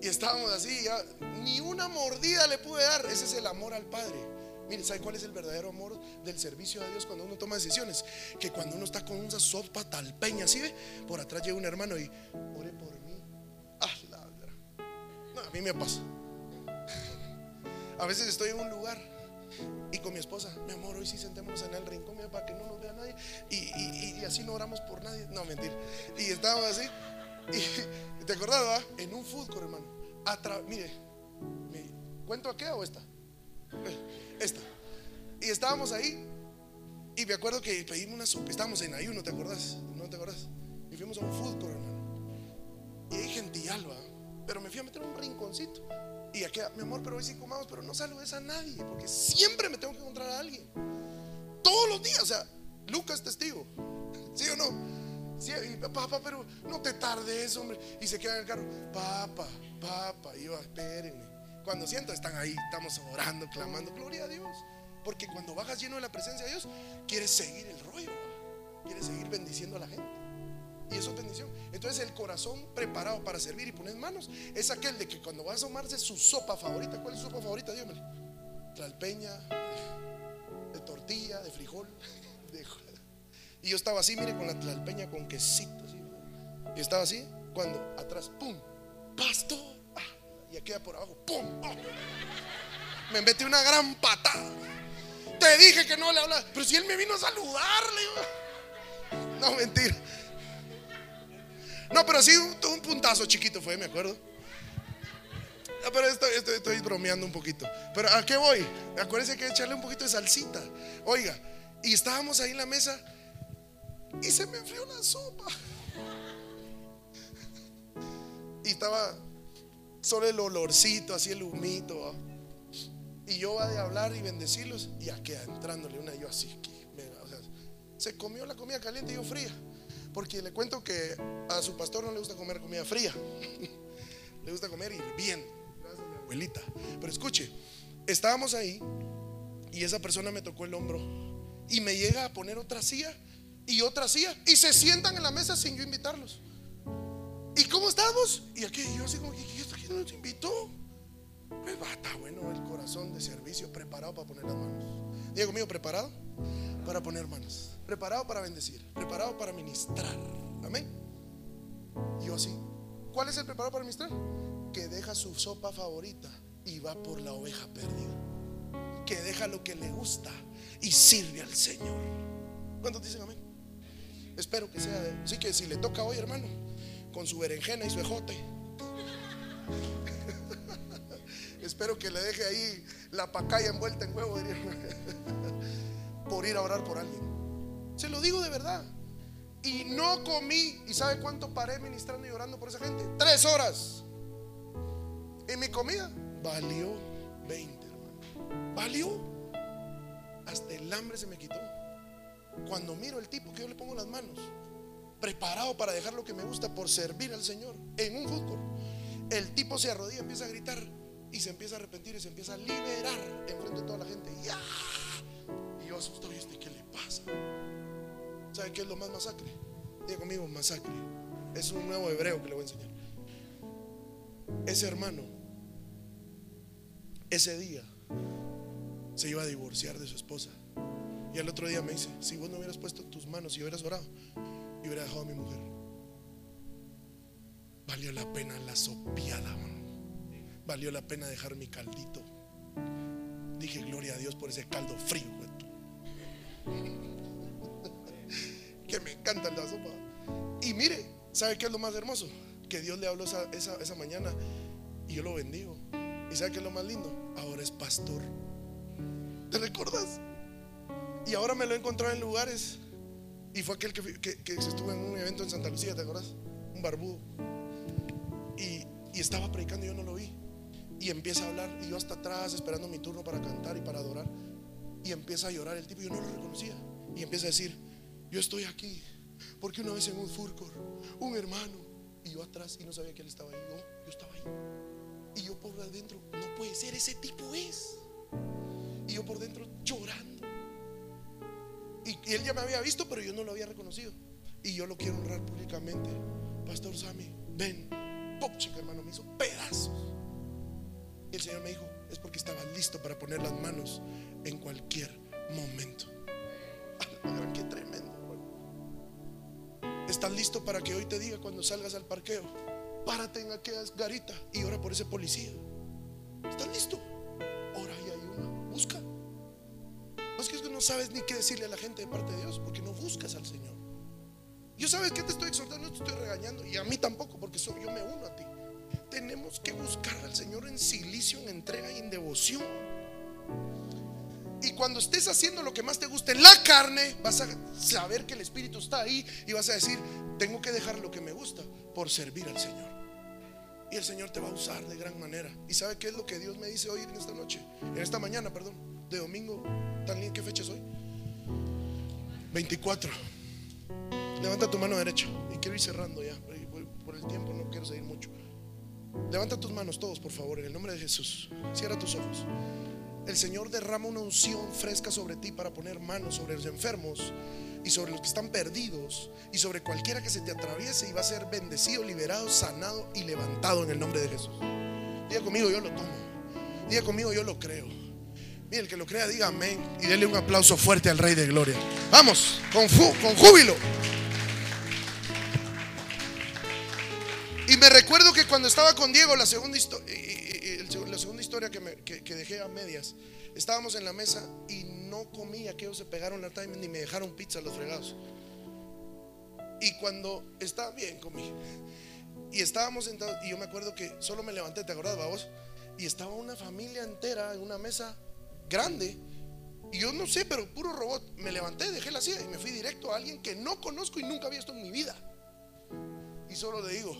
Y estábamos así, ya, ni una mordida le pude dar. Ese es el amor al Padre. Mire, ¿sabe cuál es el verdadero amor del servicio a Dios cuando uno toma decisiones? Que cuando uno está con una sopa talpeña, ¿sí ve? Por atrás llega un hermano y ore por mí. Ah, la gran. No, a mí me pasa. A veces estoy en un lugar y con mi esposa, mi amor, hoy sí sentémonos en el rincón mira, para que no nos vea nadie. Y, y- y- así no oramos por nadie. No, mentira. Y estábamos así. Y te acordás? En un court, hermano. Atra- mire, mire, ¿cuento aquella o esta? Esta. Y estábamos ahí. Y me acuerdo que pedimos una sopa. Estábamos en ayuno, ¿te acordás? ¿No te acordás? Y fuimos a un court, hermano. Y hay gential, va. Pero me fui a meter en un rinconcito. Y aquí, mi amor, pero hoy sí comamos, pero no saludes a nadie. Porque siempre me tengo que encontrar a alguien. Todos los días. O sea, Lucas es testigo. ¿Sí o no? Papá, pero no te tardes, hombre. Y se queda en el carro. Papá, papá. Y yo, espérenme. Cuando siento, están ahí, estamos orando, clamando. Gloria a Dios. Porque cuando bajas lleno de la presencia de Dios, quieres seguir el rollo. ¿va? Quieres seguir bendiciendo a la gente. Y eso es bendición. Entonces el corazón preparado para servir y poner manos es aquel de que cuando vas a tomarse su sopa favorita, ¿cuál es su sopa favorita? Dígamelo. Tlalpeña, de tortilla, de frijol. de- y yo estaba así, mire, con la tlalpeña con quesito. Y estaba así, cuando atrás, ¡pum! ¡Pasto! Ah, y aquí por abajo, ¡pum! ¡Ah! Me metí una gran patada. Te dije que no le hablas. Pero si él me vino a saludarle. No, mentira. No, pero sí, un, un puntazo chiquito fue, me acuerdo. No, pero estoy bromeando un poquito. Pero ¿a qué voy? Acuérdense que hay que echarle un poquito de salsita. Oiga, y estábamos ahí en la mesa y se me enfrió la sopa. Y estaba solo el olorcito, así el humito. Y yo va de hablar y bendecirlos. Y aquí entrándole una yo así. que me- o sea, se comió la comida caliente y yo fría. Porque le cuento que a su pastor no le gusta comer comida fría. le gusta comer hirviendo. Gracias a mi abuelita. Pero escuche, estábamos ahí y esa persona me tocó el hombro y me llega a poner otra silla y otra silla y se sientan en la mesa sin yo invitarlos. ¿Y cómo estamos? Y aquí yo así como que ¿y esto quién nos invitó? Pues va, está bueno el corazón de servicio preparado para poner las manos. Diego mío, preparado para poner manos, preparado para bendecir, preparado para ministrar. Amén. Y yo así, ¿cuál es el preparado para ministrar? Que deja su sopa favorita y va por la oveja perdida. Que deja lo que le gusta y sirve al Señor. ¿Cuántos dicen amén? Espero que sea. de- Sí, que si le toca hoy, hermano, con su berenjena y su ejote. Espero que le deje ahí la pacaya envuelta en huevo, por ir a orar por alguien. Se lo digo de verdad. Y no comí. ¿Y sabe cuánto paré ministrando y orando por esa gente? Tres horas. Y mi comida valió 20, hermano. Valió. hasta el hambre se me quitó. Cuando miro el tipo que yo le pongo las manos, preparado para dejar lo que me gusta por servir al Señor en un fútbol, el tipo se arrodilla, empieza a gritar y se empieza a arrepentir y se empieza a liberar enfrente de toda la gente. ¡Ya! Y yo asustado, ¿y este qué le pasa? ¿Sabe qué es lo más masacre? Diga conmigo, masacre. Es un nuevo hebreo que le voy a enseñar. Ese hermano, ese día, se iba a divorciar de su esposa. Y al otro día me dice, si vos no hubieras puesto tus manos y hubieras orado, y hubiera dejado a mi mujer. Valió la pena la sopiada. Valió la pena dejar mi caldito. Dije, gloria a Dios por ese caldo frío. Que me encanta la sopa. Y mire, ¿sabe qué es lo más hermoso? Que Dios le habló esa, esa, esa mañana y yo lo bendigo. ¿Y sabe qué es lo más lindo? Ahora es pastor. ¿Te recuerdas? Y ahora me lo he encontrado en lugares. Y fue aquel que, estuvo en un evento en Santa Lucía, ¿te acuerdas? Un barbudo. Y, estaba predicando y yo no lo vi. Y empieza a hablar. Y yo hasta atrás esperando mi turno para cantar y para adorar. Y empieza a llorar el tipo. Yo no lo reconocía. Y empieza a decir: Yo estoy aquí. Porque una vez en un furcor, un hermano. Y yo atrás y no sabía que él estaba ahí. No, yo estaba ahí. Y yo por adentro, no puede ser, ese tipo es. Y yo por dentro llorando. Y, él ya me había visto, pero yo no lo había reconocido. Y yo lo quiero honrar públicamente. Pastor Sammy, ven. Pop, chica, hermano, me hizo pedazos. Y el Señor me dijo, es porque estaba listo para poner las manos en cualquier momento. Qué tremendo, hermano. ¿Estás listo para que hoy te diga cuando salgas al parqueo? Párate en aquella garita y ora por ese policía. ¿Estás listo? Ora y ayuna. Busca. No es que no sabes ni qué decirle a la gente de parte de Dios porque no buscas al Señor. Yo sabes que te estoy exhortando, no te estoy regañando y a mí tampoco porque soy- yo me uno a ti. Tenemos que buscar al Señor en silicio, en entrega y en devoción. Y cuando estés haciendo lo que más te guste en la carne, vas a saber que el Espíritu está ahí y vas a decir, tengo que dejar lo que me gusta por servir al Señor. Y el Señor te va a usar de gran manera. ¿Y sabe qué es lo que Dios me dice hoy en esta noche? En esta mañana, perdón, de domingo. ¿Tan lindo? ¿Qué fecha es hoy? 24. Levanta tu mano derecha. Y quiero ir cerrando ya. por- el tiempo no quiero seguir mucho. Levanta tus manos todos, por favor, en el nombre de Jesús. Cierra tus ojos. El Señor derrama una unción fresca sobre ti para poner manos sobre los enfermos y sobre los que están perdidos y sobre cualquiera que se te atraviese y va a ser bendecido, liberado, sanado y levantado en el nombre de Jesús. Diga conmigo, yo lo tomo. Diga conmigo, yo lo creo. Mire, el que lo crea, diga amén y denle un aplauso fuerte al Rey de Gloria. Vamos, con, con júbilo. Y me recuerdo que cuando estaba con Diego, la segunda, y- y- y- historia que, dejé a medias, estábamos en la mesa y no comí, aquellos se pegaron la time ni me dejaron pizza los fregados. Y cuando estaba bien, comí. Y estábamos sentados, y yo me acuerdo que solo me levanté, ¿te acordás, vos? Y estaba una familia entera en una mesa grande. Y yo no sé, pero puro robot. Me levanté, dejé la silla y me fui directo a alguien que no conozco y nunca había visto en mi vida. Y solo le digo,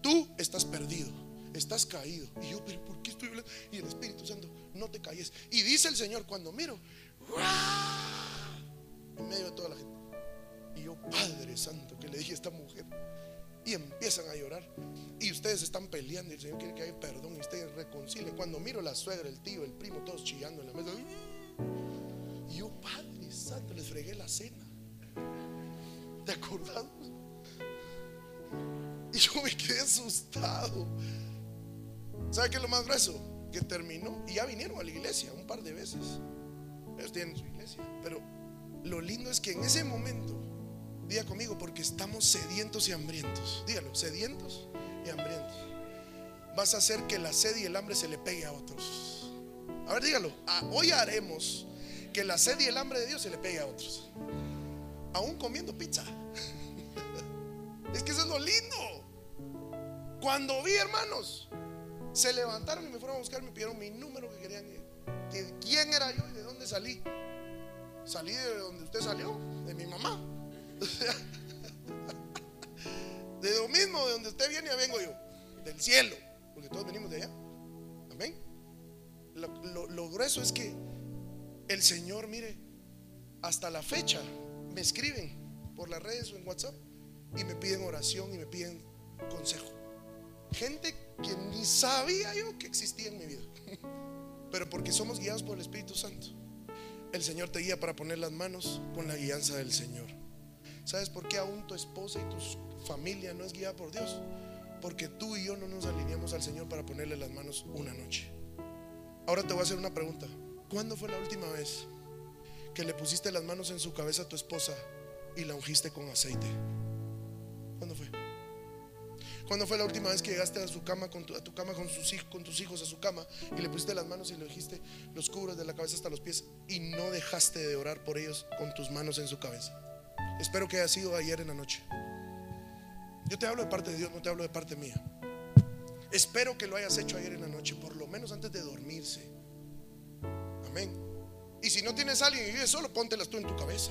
tú estás perdido, estás caído. Y yo, pero ¿por qué estoy hablando? Y el Espíritu Santo, no te calles. Y dice el Señor, cuando miro, en medio de toda la gente. Y yo, Padre Santo, que le dije a esta mujer. Y empiezan a llorar. Y ustedes están peleando. Y el Señor quiere que haya perdón. Y ustedes reconcilien. Cuando miro la suegra, el tío, el primo, todos chillando en la mesa. Y yo, Padre Santo, les fregué la cena. ¿Te acordás? Y yo me quedé asustado. ¿Sabe qué es lo más grueso? Que terminó y ya vinieron a la iglesia un par de veces. Ellos tienen su iglesia. Pero lo lindo es que en ese momento, diga conmigo, porque estamos sedientos y hambrientos. Dígalo, sedientos y hambrientos. Vas a hacer que la sed y el hambre se le pegue a otros. A ver, dígalo. Hoy haremos que la sed y el hambre de Dios se le pegue a otros. Aún comiendo pizza. Es que eso es lo lindo. Cuando vi, hermanos, se levantaron y me fueron a buscar, me pidieron mi número que querían. Que quién era yo y de dónde salí. Salí de donde usted salió, de mi mamá. De lo mismo, de donde usted viene, ya vengo yo. Del cielo, porque todos venimos de allá. Amén. Lo, lo- grueso es que el Señor, mire, hasta la fecha me escriben por las redes o en WhatsApp y me piden oración y me piden consejo. Gente que ni sabía yo que existía en mi vida. Pero porque somos guiados por el Espíritu Santo, el Señor te guía para poner las manos con la guianza del Señor. ¿Sabes por qué aún tu esposa y tu familia no es guiada por Dios? Porque tú y yo no nos alineamos al Señor para ponerle las manos una noche. Ahora te voy a hacer una pregunta. ¿Cuándo fue la última vez que le pusiste las manos en su cabeza a tu esposa y la ungiste con aceite? ¿Cuándo fue? ¿Cuándo fue la última vez que llegaste a su cama con tu, cama con tus hijos a su cama y le pusiste las manos y le dijiste los cubres de la cabeza hasta los pies y no dejaste de orar por ellos con tus manos en su cabeza? Espero que haya sido ayer en la noche. Yo te hablo de parte de Dios, no te hablo de parte mía. Espero que lo hayas hecho ayer en la noche, por lo menos antes de dormirse. Amén. Y si no tienes a alguien y vives solo, póntelas tú en tu cabeza.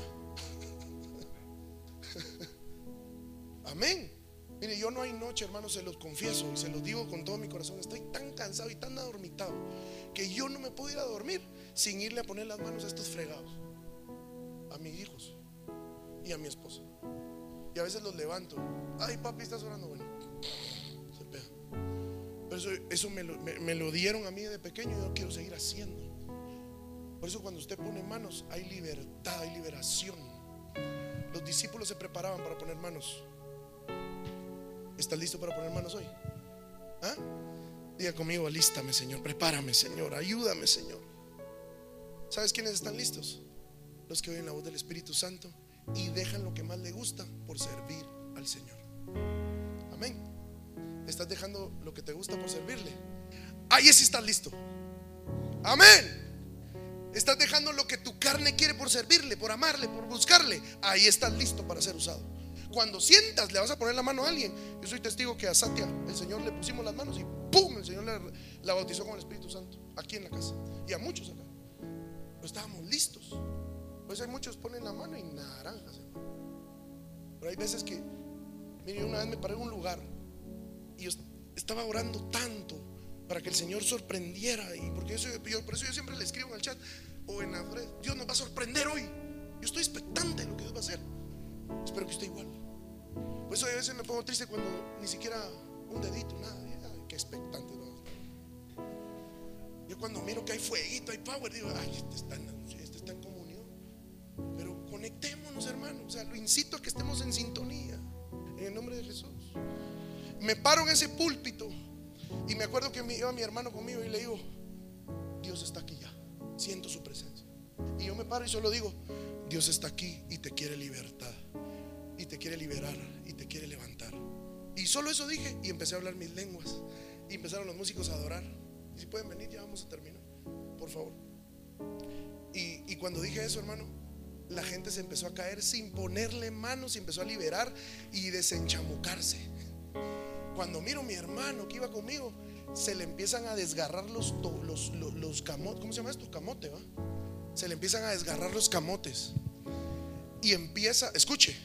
Amén. Mire, yo no hay noche, hermano, se los confieso y se los digo con todo mi corazón. Estoy tan cansado y tan adormitado que yo no me puedo ir a dormir sin irle a poner las manos a estos fregados, a mis hijos y a mi esposa. Y a veces los levanto. Ay, papi, estás orando. Bueno, se pega. Pero eso, eso me, lo, me- lo dieron a mí de pequeño y yo quiero seguir haciendo. Por eso cuando usted pone manos hay libertad, hay liberación. Los discípulos se preparaban para poner manos. ¿Estás listo para poner manos hoy? ¿Ah? Diga conmigo, alístame, Señor, prepárame, Señor, ayúdame, Señor. ¿Sabes quiénes están listos? Los que oyen la voz del Espíritu Santo y dejan lo que más le gusta por servir al Señor. Amén. Estás dejando lo que te gusta por servirle. Ahí sí estás listo. Amén. Estás dejando lo que tu carne quiere por servirle, por amarle, por buscarle. Ahí estás listo para ser usado. Cuando sientas, le vas a poner la mano a alguien. Yo soy testigo que a Satia, el Señor le pusimos las manos y ¡pum! El Señor la, la bautizó con el Espíritu Santo. Aquí en la casa. Y a muchos acá. Pero estábamos listos. Pues hay muchos ponen la mano y naranjas. Pero hay veces que, mire, una vez me paré en un lugar y yo estaba orando tanto para que el Señor sorprendiera. Y porque eso, yo- por eso yo siempre le escribo en el chat o en la red, Dios nos va a sorprender hoy. Yo estoy expectante de lo que Dios va a hacer. Espero que esté igual. Por eso a veces me pongo triste cuando ni siquiera un dedito, nada. Ay, qué expectante. ¿no? Yo cuando miro que hay fueguito, hay power, digo, ay, este conectémonos, hermano. O sea, lo incito a que estemos en sintonía. En el nombre de Jesús. Me paro en ese púlpito y me acuerdo que me iba mi hermano conmigo y le digo, Dios está aquí ya. Siento su presencia. Y yo me paro y solo digo, Dios está aquí y te quiere libertad. Y te quiere liberar y te quiere levantar. Y solo eso dije y empecé a hablar mis lenguas. Y empezaron los músicos a adorar. Y si pueden venir, ya vamos a terminar. Por favor. Y, y cuando dije eso, hermano, la gente se empezó a caer sin ponerle manos y empezó a liberar y desenchamucarse. Cuando miro a mi hermano que iba conmigo, se le empiezan a desgarrar los, los, los, camotes. ¿Cómo se llama esto? Camote, ¿va? Se le empiezan a desgarrar los camotes. Y empieza, escuche,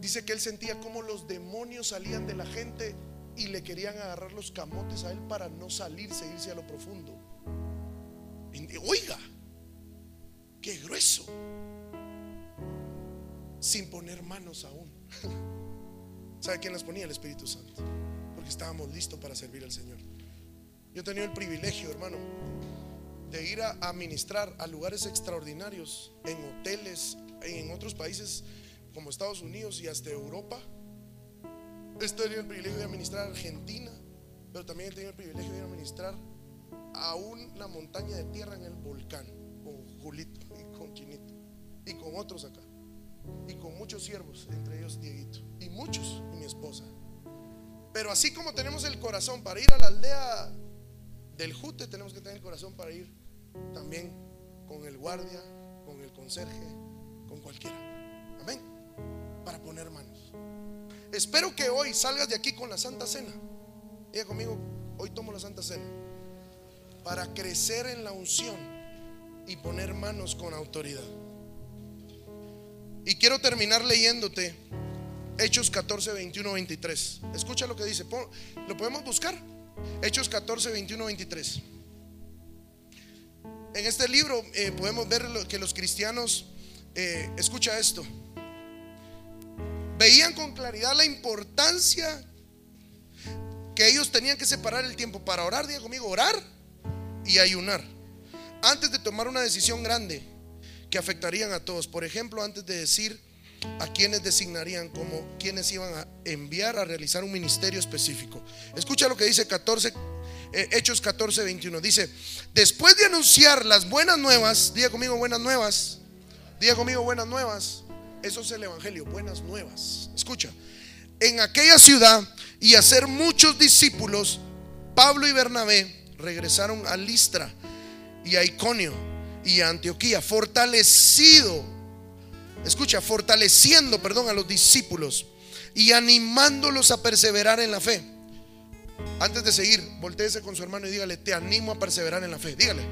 dice que él sentía como los demonios salían de la gente y le querían agarrar los camotes a él para no salirse, irse a lo profundo. Oiga, qué grueso. Sin poner manos aún. ¿Sabe quién las ponía? El Espíritu Santo. Porque estábamos listos para servir al Señor. Yo he tenido el privilegio, hermano, de ir a, a ministrar a lugares extraordinarios, en hoteles, en otros países como Estados Unidos y hasta Europa. He tenido el privilegio de administrar a Argentina, pero también he tenido el privilegio de ir a ministrar a una montaña de tierra en el volcán, con Julito y con otros acá, y con muchos siervos, entre ellos Dieguito, y muchos, y mi esposa. Pero así como tenemos el corazón para ir a la aldea del Jute, tenemos que tener el corazón para ir también con el guardia, con el conserje, con cualquiera. Amén. Para poner manos. Espero que hoy salgas de aquí con la Santa Cena. Diga conmigo, hoy tomo la Santa Cena. Para crecer en la unción y poner manos con autoridad. Y quiero terminar leyéndote Hechos 14, 21, 23. Escucha lo que dice. ¿Lo podemos buscar? Hechos 14, 21, 23. En este libro eh, podemos ver que los cristianos, eh, escucha esto, veían con claridad la importancia que ellos tenían que separar el tiempo para orar, diga conmigo, orar y ayunar. Antes de tomar una decisión grande que afectarían a todos. Por ejemplo, antes de decir a quienes designarían como quienes iban a enviar a realizar un ministerio específico. Escucha lo que dice 14, eh, Hechos 14, 21. Dice, después de anunciar las buenas nuevas, diga conmigo buenas nuevas, diga conmigo buenas nuevas, eso es el Evangelio, buenas nuevas. Escucha, en aquella ciudad y hacer muchos discípulos, Pablo y Bernabé regresaron a Listra y a Iconio y a Antioquía, fortalecido, escucha, fortaleciendo, perdón, a los discípulos y animándolos a perseverar en la fe. Antes de seguir, volteese con su hermano y dígale, te animo a perseverar en la fe. Dígale,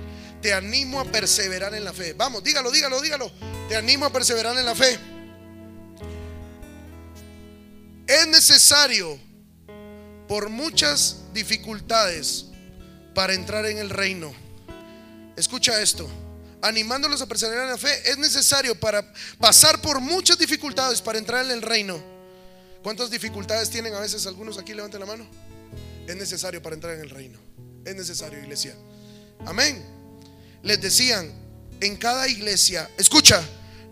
te animo a perseverar en la fe. Vamos, dígalo, dígalo, dígalo. Te animo a perseverar en la fe. Es necesario por muchas dificultades para entrar en el reino. Escucha esto. Animándolos a perseverar en la fe es necesario para pasar por muchas dificultades para entrar en el reino. ¿Cuántas dificultades tienen a veces algunos aquí? Levanten la mano. Es necesario para entrar en el reino. Es necesario, iglesia. Amén. Les decían, en cada iglesia, escucha,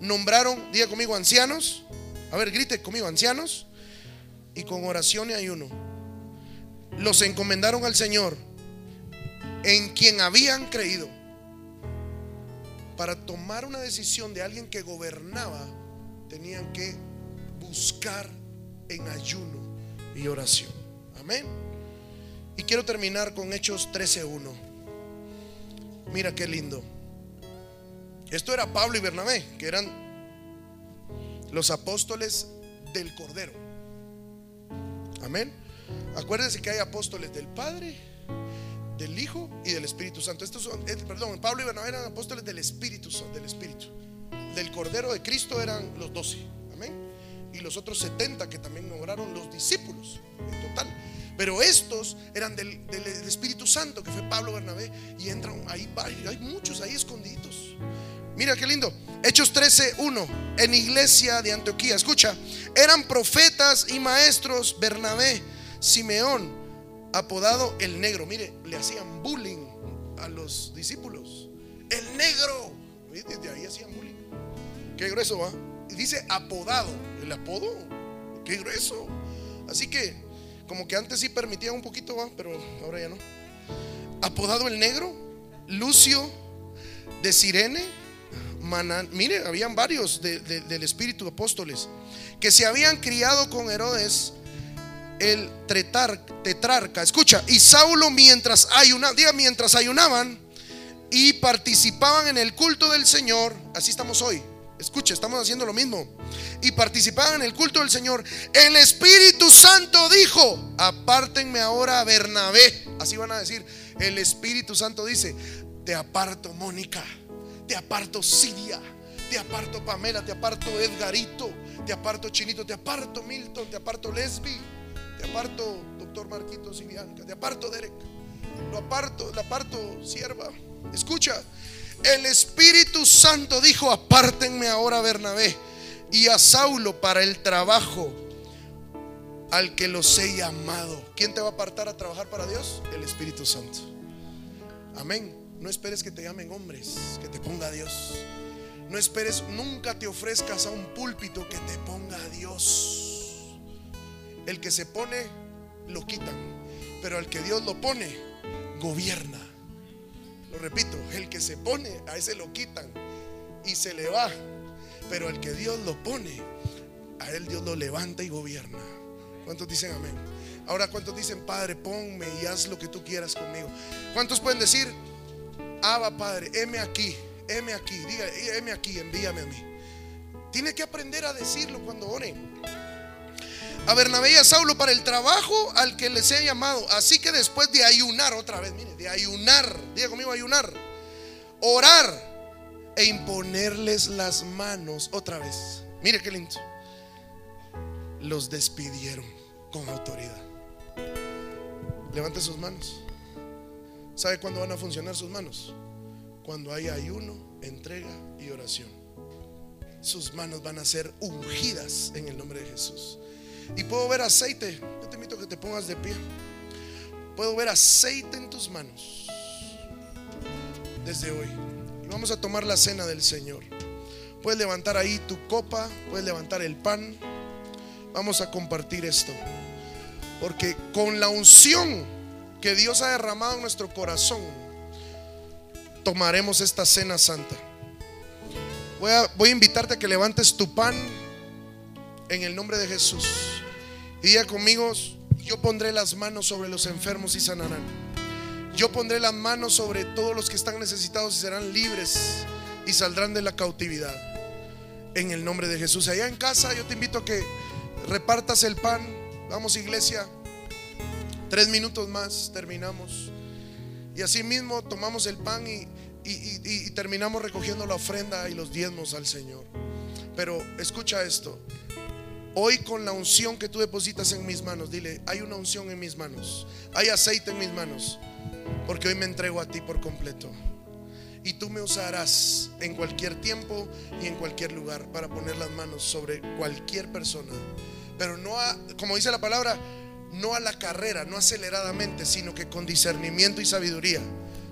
nombraron, diga conmigo, ancianos. A ver, grite conmigo, ancianos. Y con oración y ayuno. Los encomendaron al Señor, en quien habían creído. Para tomar una decisión de alguien que gobernaba, tenían que buscar en ayuno y oración. Amén. Y quiero terminar con Hechos 13.1. Mira qué lindo. Esto era Pablo y Bernabé, que eran los apóstoles del Cordero. Amén. Acuérdense que hay apóstoles del Padre, del Hijo y del Espíritu Santo. Estos son, eh, perdón, Pablo y Bernabé eran apóstoles del Espíritu, del Espíritu. Del Cordero de Cristo eran los doce. Amén. Y los otros 70 que también nombraron los discípulos en total. Pero estos eran del, Espíritu Santo, que fue Pablo Bernabé, y entran ahí, varios, hay muchos ahí escondiditos. Mira qué lindo. Hechos 13, 1. En iglesia de Antioquía, escucha, eran profetas y maestros Bernabé, Simeón, apodado el negro. Mire, le hacían bullying a los discípulos. El negro. Desde ahí hacían bullying. Qué grueso va. Dice apodado. El apodo. Qué grueso. Así que, como que antes sí permitía un poquito, va, pero ahora ya no. Apodado el negro. Lucio de Sirene. Manan, mire, habían varios de- de- del espíritu apóstoles que se habían criado con Herodes, el tetrarca. Escucha, y Saulo mientras ayunaban, diga, mientras ayunaban y participaban en el culto del Señor, así estamos hoy. Escucha, estamos haciendo lo mismo. Y participaban en el culto del Señor. El Espíritu Santo dijo, apártenme ahora a Bernabé. Así van a decir, el Espíritu Santo dice, te aparto Mónica, te aparto Siria, te aparto Pamela, te aparto Edgarito, te aparto Chinito, te aparto Milton, te aparto Lesbi, te aparto Doctor Marquitos y Bianca, te aparto Derek, lo aparto, la aparto sierva. Escucha, el Espíritu Santo dijo, apártenme ahora Bernabé y a Saulo para el trabajo al que los he llamado. ¿Quién te va a apartar a trabajar para Dios? El Espíritu Santo. Amén. No esperes que te llamen hombres, que te ponga Dios. No esperes, nunca te ofrezcas a un púlpito que te ponga Dios. El que se pone, lo quitan. Pero al que Dios lo pone, gobierna. Lo repito, el que se pone, a ese lo quitan y se le va. Pero al que Dios lo pone, a él Dios lo levanta y gobierna. ¿Cuántos dicen amén? Ahora, ¿cuántos dicen, Padre, ponme y haz lo que tú quieras conmigo? ¿Cuántos pueden decir, Abba, Padre, heme aquí, heme aquí, diga, heme aquí, envíame a mí? Tiene que aprender a decirlo cuando oren. A Bernabé y a Saulo para el trabajo al que les he llamado. Así que después de ayunar otra vez, mire, de ayunar, diga conmigo ayunar, orar e imponerles las manos otra vez. Mire qué lindo. Los despidieron con autoridad. Levante sus manos. ¿Sabe cuándo van a funcionar sus manos? cuando hay ayuno, entrega y oración. Sus manos van a ser ungidas en el nombre de Jesús. Y puedo ver aceite. Yo te invito a que te pongas de pie. Puedo ver aceite en tus manos desde hoy. Y vamos a tomar la cena del Señor. Puedes levantar ahí tu copa, puedes levantar el pan. Vamos a compartir esto. Porque con la unción que Dios ha derramado en nuestro corazón, tomaremos esta cena santa. Voy a, voy a invitarte a que levantes tu pan en el nombre de Jesús. Y diga conmigo, yo pondré las manos sobre los enfermos y sanarán. Yo pondré las manos sobre todos los que están necesitados y serán libres y saldrán de la cautividad. En el nombre de Jesús. Allá en casa yo te invito a que repartas el pan. Vamos iglesia. Tres minutos más, terminamos. Y así mismo tomamos el pan y, y- y- y terminamos recogiendo la ofrenda y los diezmos al Señor. Pero escucha esto. Hoy con la unción que tú depositas en mis manos, dile, hay una unción en mis manos. Hay aceite en mis manos. Porque hoy me entrego a ti por completo. Y tú me usarás en cualquier tiempo y en cualquier lugar para poner las manos sobre cualquier persona. Pero no a, como dice la palabra, no a la carrera, no aceleradamente, sino que con discernimiento y sabiduría.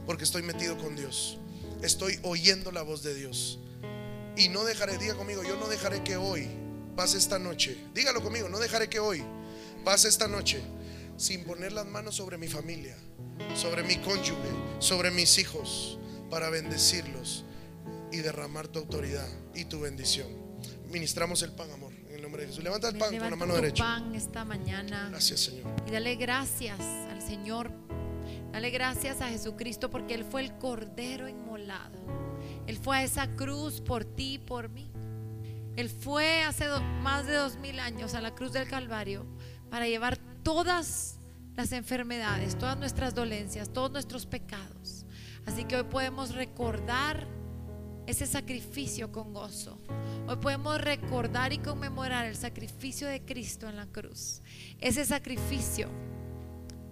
Porque estoy metido con Dios. Estoy oyendo la voz de Dios. Y no dejaré, diga conmigo, yo no dejaré que hoy pase esta noche. Dígalo conmigo, no dejaré que hoy pase esta noche sin poner las manos sobre mi familia, sobre mi cónyuge, sobre mis hijos, para bendecirlos y derramar tu autoridad y tu bendición. Ministramos el pan, amor, en el nombre de Jesús. Levanta el pan con la mano tu derecha. pan esta mañana Gracias, Señor. y dale gracias al Señor. Dale gracias a Jesucristo porque Él fue el Cordero inmolado. Él fue a esa cruz por ti y por mí. Él fue hace más de dos mil años a la cruz del Calvario para llevar todas las enfermedades, todas nuestras dolencias, todos nuestros pecados. Así que hoy podemos recordar ese sacrificio con gozo. Hoy podemos recordar y conmemorar el sacrificio de Cristo en la cruz. Ese sacrificio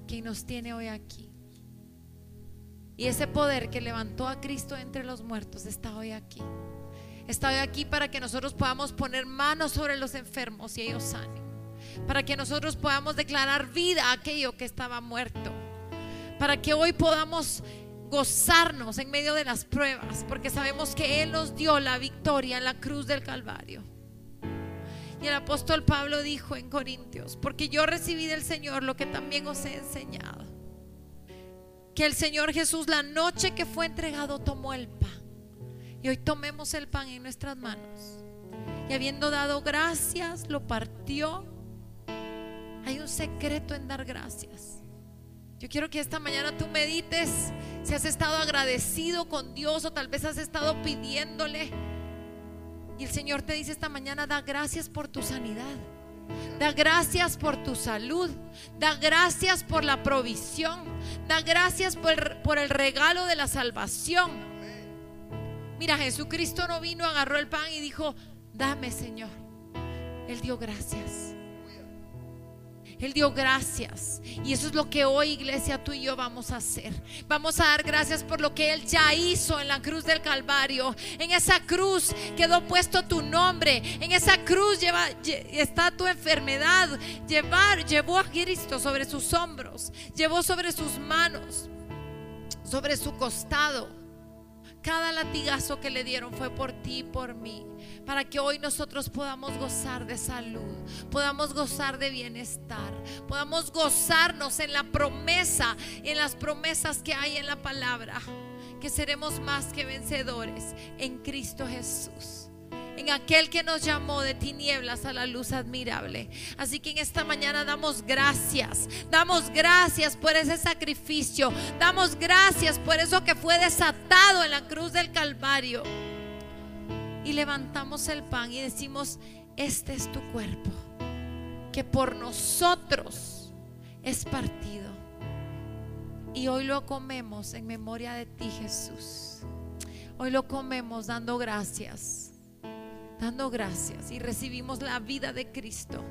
que nos tiene hoy aquí. Y ese poder que levantó a Cristo entre los muertos está hoy aquí. Está hoy aquí para que nosotros podamos poner manos sobre los enfermos y ellos sanen. Para que nosotros podamos declarar vida a aquello que estaba muerto. Para que hoy podamos gozarnos en medio de las pruebas, porque sabemos que Él nos dio la victoria en la cruz del Calvario. Y el apóstol Pablo dijo en Corintios, porque yo recibí del Señor lo que también os he enseñado, que el Señor Jesús la noche que fue entregado tomó el. Y hoy tomemos el pan en nuestras manos. Y habiendo dado gracias, lo partió. Hay un secreto en dar gracias. Yo quiero que esta mañana tú medites si has estado agradecido con Dios o tal vez has estado pidiéndole. Y el Señor te dice esta mañana, da gracias por tu sanidad. Da gracias por tu salud. Da gracias por la provisión. Da gracias por, por el regalo de la salvación. Mira, Jesucristo no vino, agarró el pan y dijo, dame Señor. Él dio gracias. Él dio gracias. Y eso es lo que hoy, iglesia, tú y yo vamos a hacer. Vamos a dar gracias por lo que Él ya hizo en la cruz del Calvario. En esa cruz quedó puesto tu nombre. En esa cruz lleva, lle- está tu enfermedad. Llevar, llevó a Cristo sobre sus hombros. Llevó sobre sus manos. Sobre su costado. Cada latigazo que le dieron fue por ti y por mí. Para que hoy nosotros podamos gozar de salud, podamos gozar de bienestar, podamos gozarnos en la promesa, en las promesas que hay en la palabra. Que seremos más que vencedores en Cristo Jesús. En aquel que nos llamó de tinieblas a la luz admirable. Así que en esta mañana damos gracias. Damos gracias por ese sacrificio. Damos gracias por eso que fue desatado en la cruz del Calvario. Y levantamos el pan y decimos, este es tu cuerpo, que por nosotros es partido. Y hoy lo comemos en memoria de ti, Jesús. Hoy lo comemos dando gracias, dando gracias y recibimos la vida de Cristo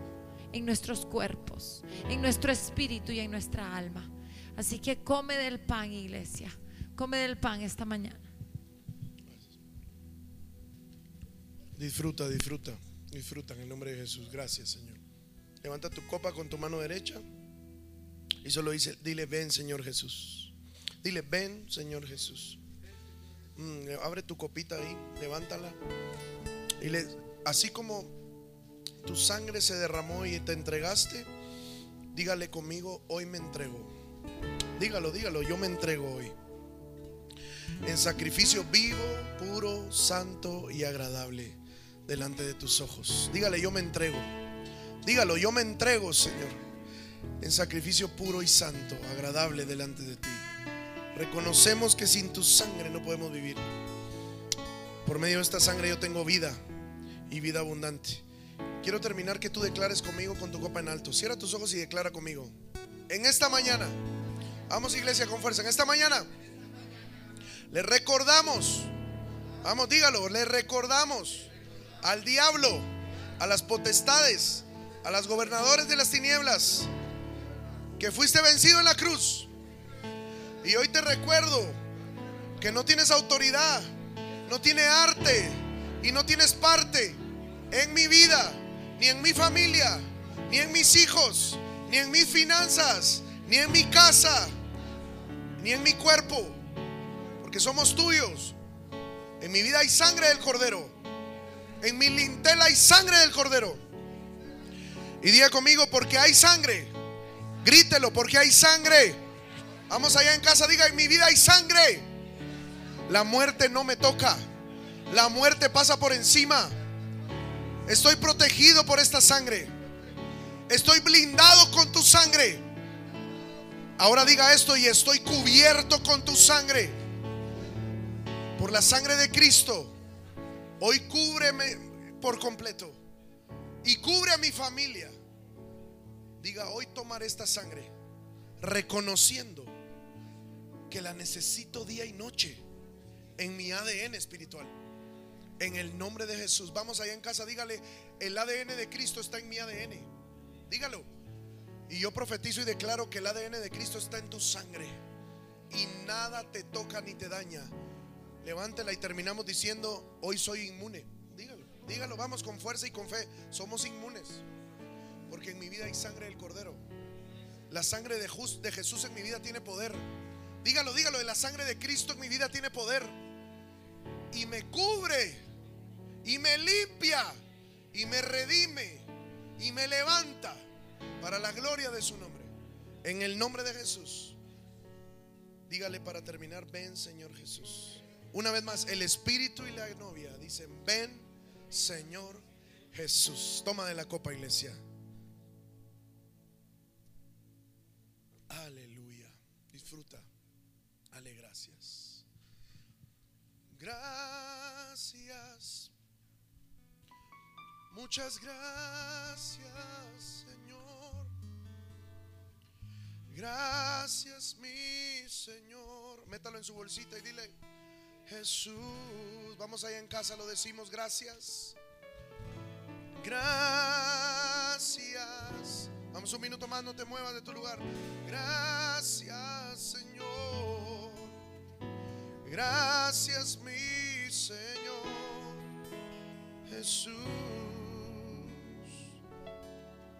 en nuestros cuerpos, en nuestro espíritu y en nuestra alma. Así que come del pan, iglesia. Come del pan esta mañana. Disfruta, disfruta, disfruta en el nombre de Jesús. Gracias, Señor. Levanta tu copa con tu mano derecha y solo dice, dile, ven, Señor Jesús. Dile, ven, Señor Jesús. Mm, abre tu copita ahí, levántala. Y le, así como tu sangre se derramó y te entregaste, dígale conmigo, hoy me entrego. Dígalo, dígalo, yo me entrego hoy. En sacrificio vivo, puro, santo y agradable delante de tus ojos. Dígale, yo me entrego. Dígalo, yo me entrego, Señor. En sacrificio puro y santo, agradable delante de ti. Reconocemos que sin tu sangre no podemos vivir. Por medio de esta sangre yo tengo vida y vida abundante. Quiero terminar que tú declares conmigo con tu copa en alto. Cierra tus ojos y declara conmigo. En esta mañana, vamos iglesia con fuerza, en esta mañana le recordamos, vamos dígalo, le recordamos al diablo, a las potestades, a los gobernadores de las tinieblas, que fuiste vencido en la cruz. Y hoy te recuerdo que no tienes autoridad, no tienes arte y no tienes parte en mi vida, ni en mi familia, ni en mis hijos, ni en mis finanzas, ni en mi casa, ni en mi cuerpo, porque somos tuyos. En mi vida hay sangre del cordero. En mi lintel hay sangre del cordero. Y diga conmigo, porque hay sangre. Grítelo, porque hay sangre. Vamos allá en casa, diga, en mi vida hay sangre. La muerte no me toca. La muerte pasa por encima. Estoy protegido por esta sangre. Estoy blindado con tu sangre. Ahora diga esto y estoy cubierto con tu sangre. Por la sangre de Cristo. Hoy cúbreme por completo. Y cubre a mi familia. Diga, hoy tomaré esta sangre. Reconociendo que la necesito día y noche en mi ADN espiritual. En el nombre de Jesús. Vamos allá en casa, dígale, el ADN de Cristo está en mi ADN. Dígalo. Y yo profetizo y declaro que el ADN de Cristo está en tu sangre. Y nada te toca ni te daña. Levántela y terminamos diciendo, hoy soy inmune. Dígalo, dígalo, vamos con fuerza y con fe. Somos inmunes. Porque en mi vida hay sangre del Cordero. La sangre de, Jesús en mi vida tiene poder. Dígalo, dígalo, la sangre de Cristo en mi vida tiene poder. Y me cubre. Y me limpia. Y me redime. Y me levanta. Para la gloria de su nombre. En el nombre de Jesús. Dígale para terminar, ven Señor Jesús. Una vez más, el espíritu y la novia dicen, ven Señor Jesús. Toma de la copa, iglesia. Aleluya. Gracias. Muchas gracias, Señor. Gracias, mi Señor. Métalo en su bolsita y dile, Jesús. Vamos allá en casa, lo decimos, gracias. Gracias. Vamos un minuto más, no te muevas de tu lugar. Gracias, Señor. Gracias, mi Señor. Jesús.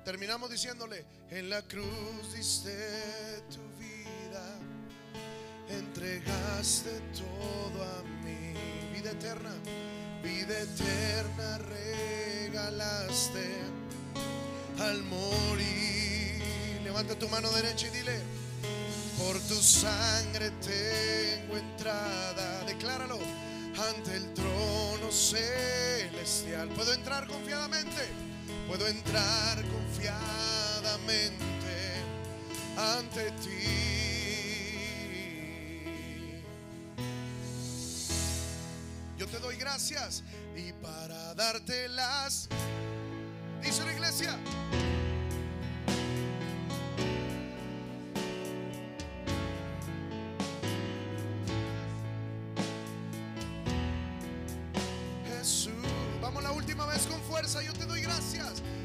Terminamos diciéndole, en la cruz diste tu vida, entregaste todo a mí, vida eterna, vida eterna regalaste al morir. Levanta tu mano derecha y dile, por tu sangre tengo entrada, decláralo, ante el trono celestial. ¿Puedo entrar confiadamente? Puedo entrar confiadamente ante ti. Yo te doy gracias y para darte las, dice la iglesia. Doy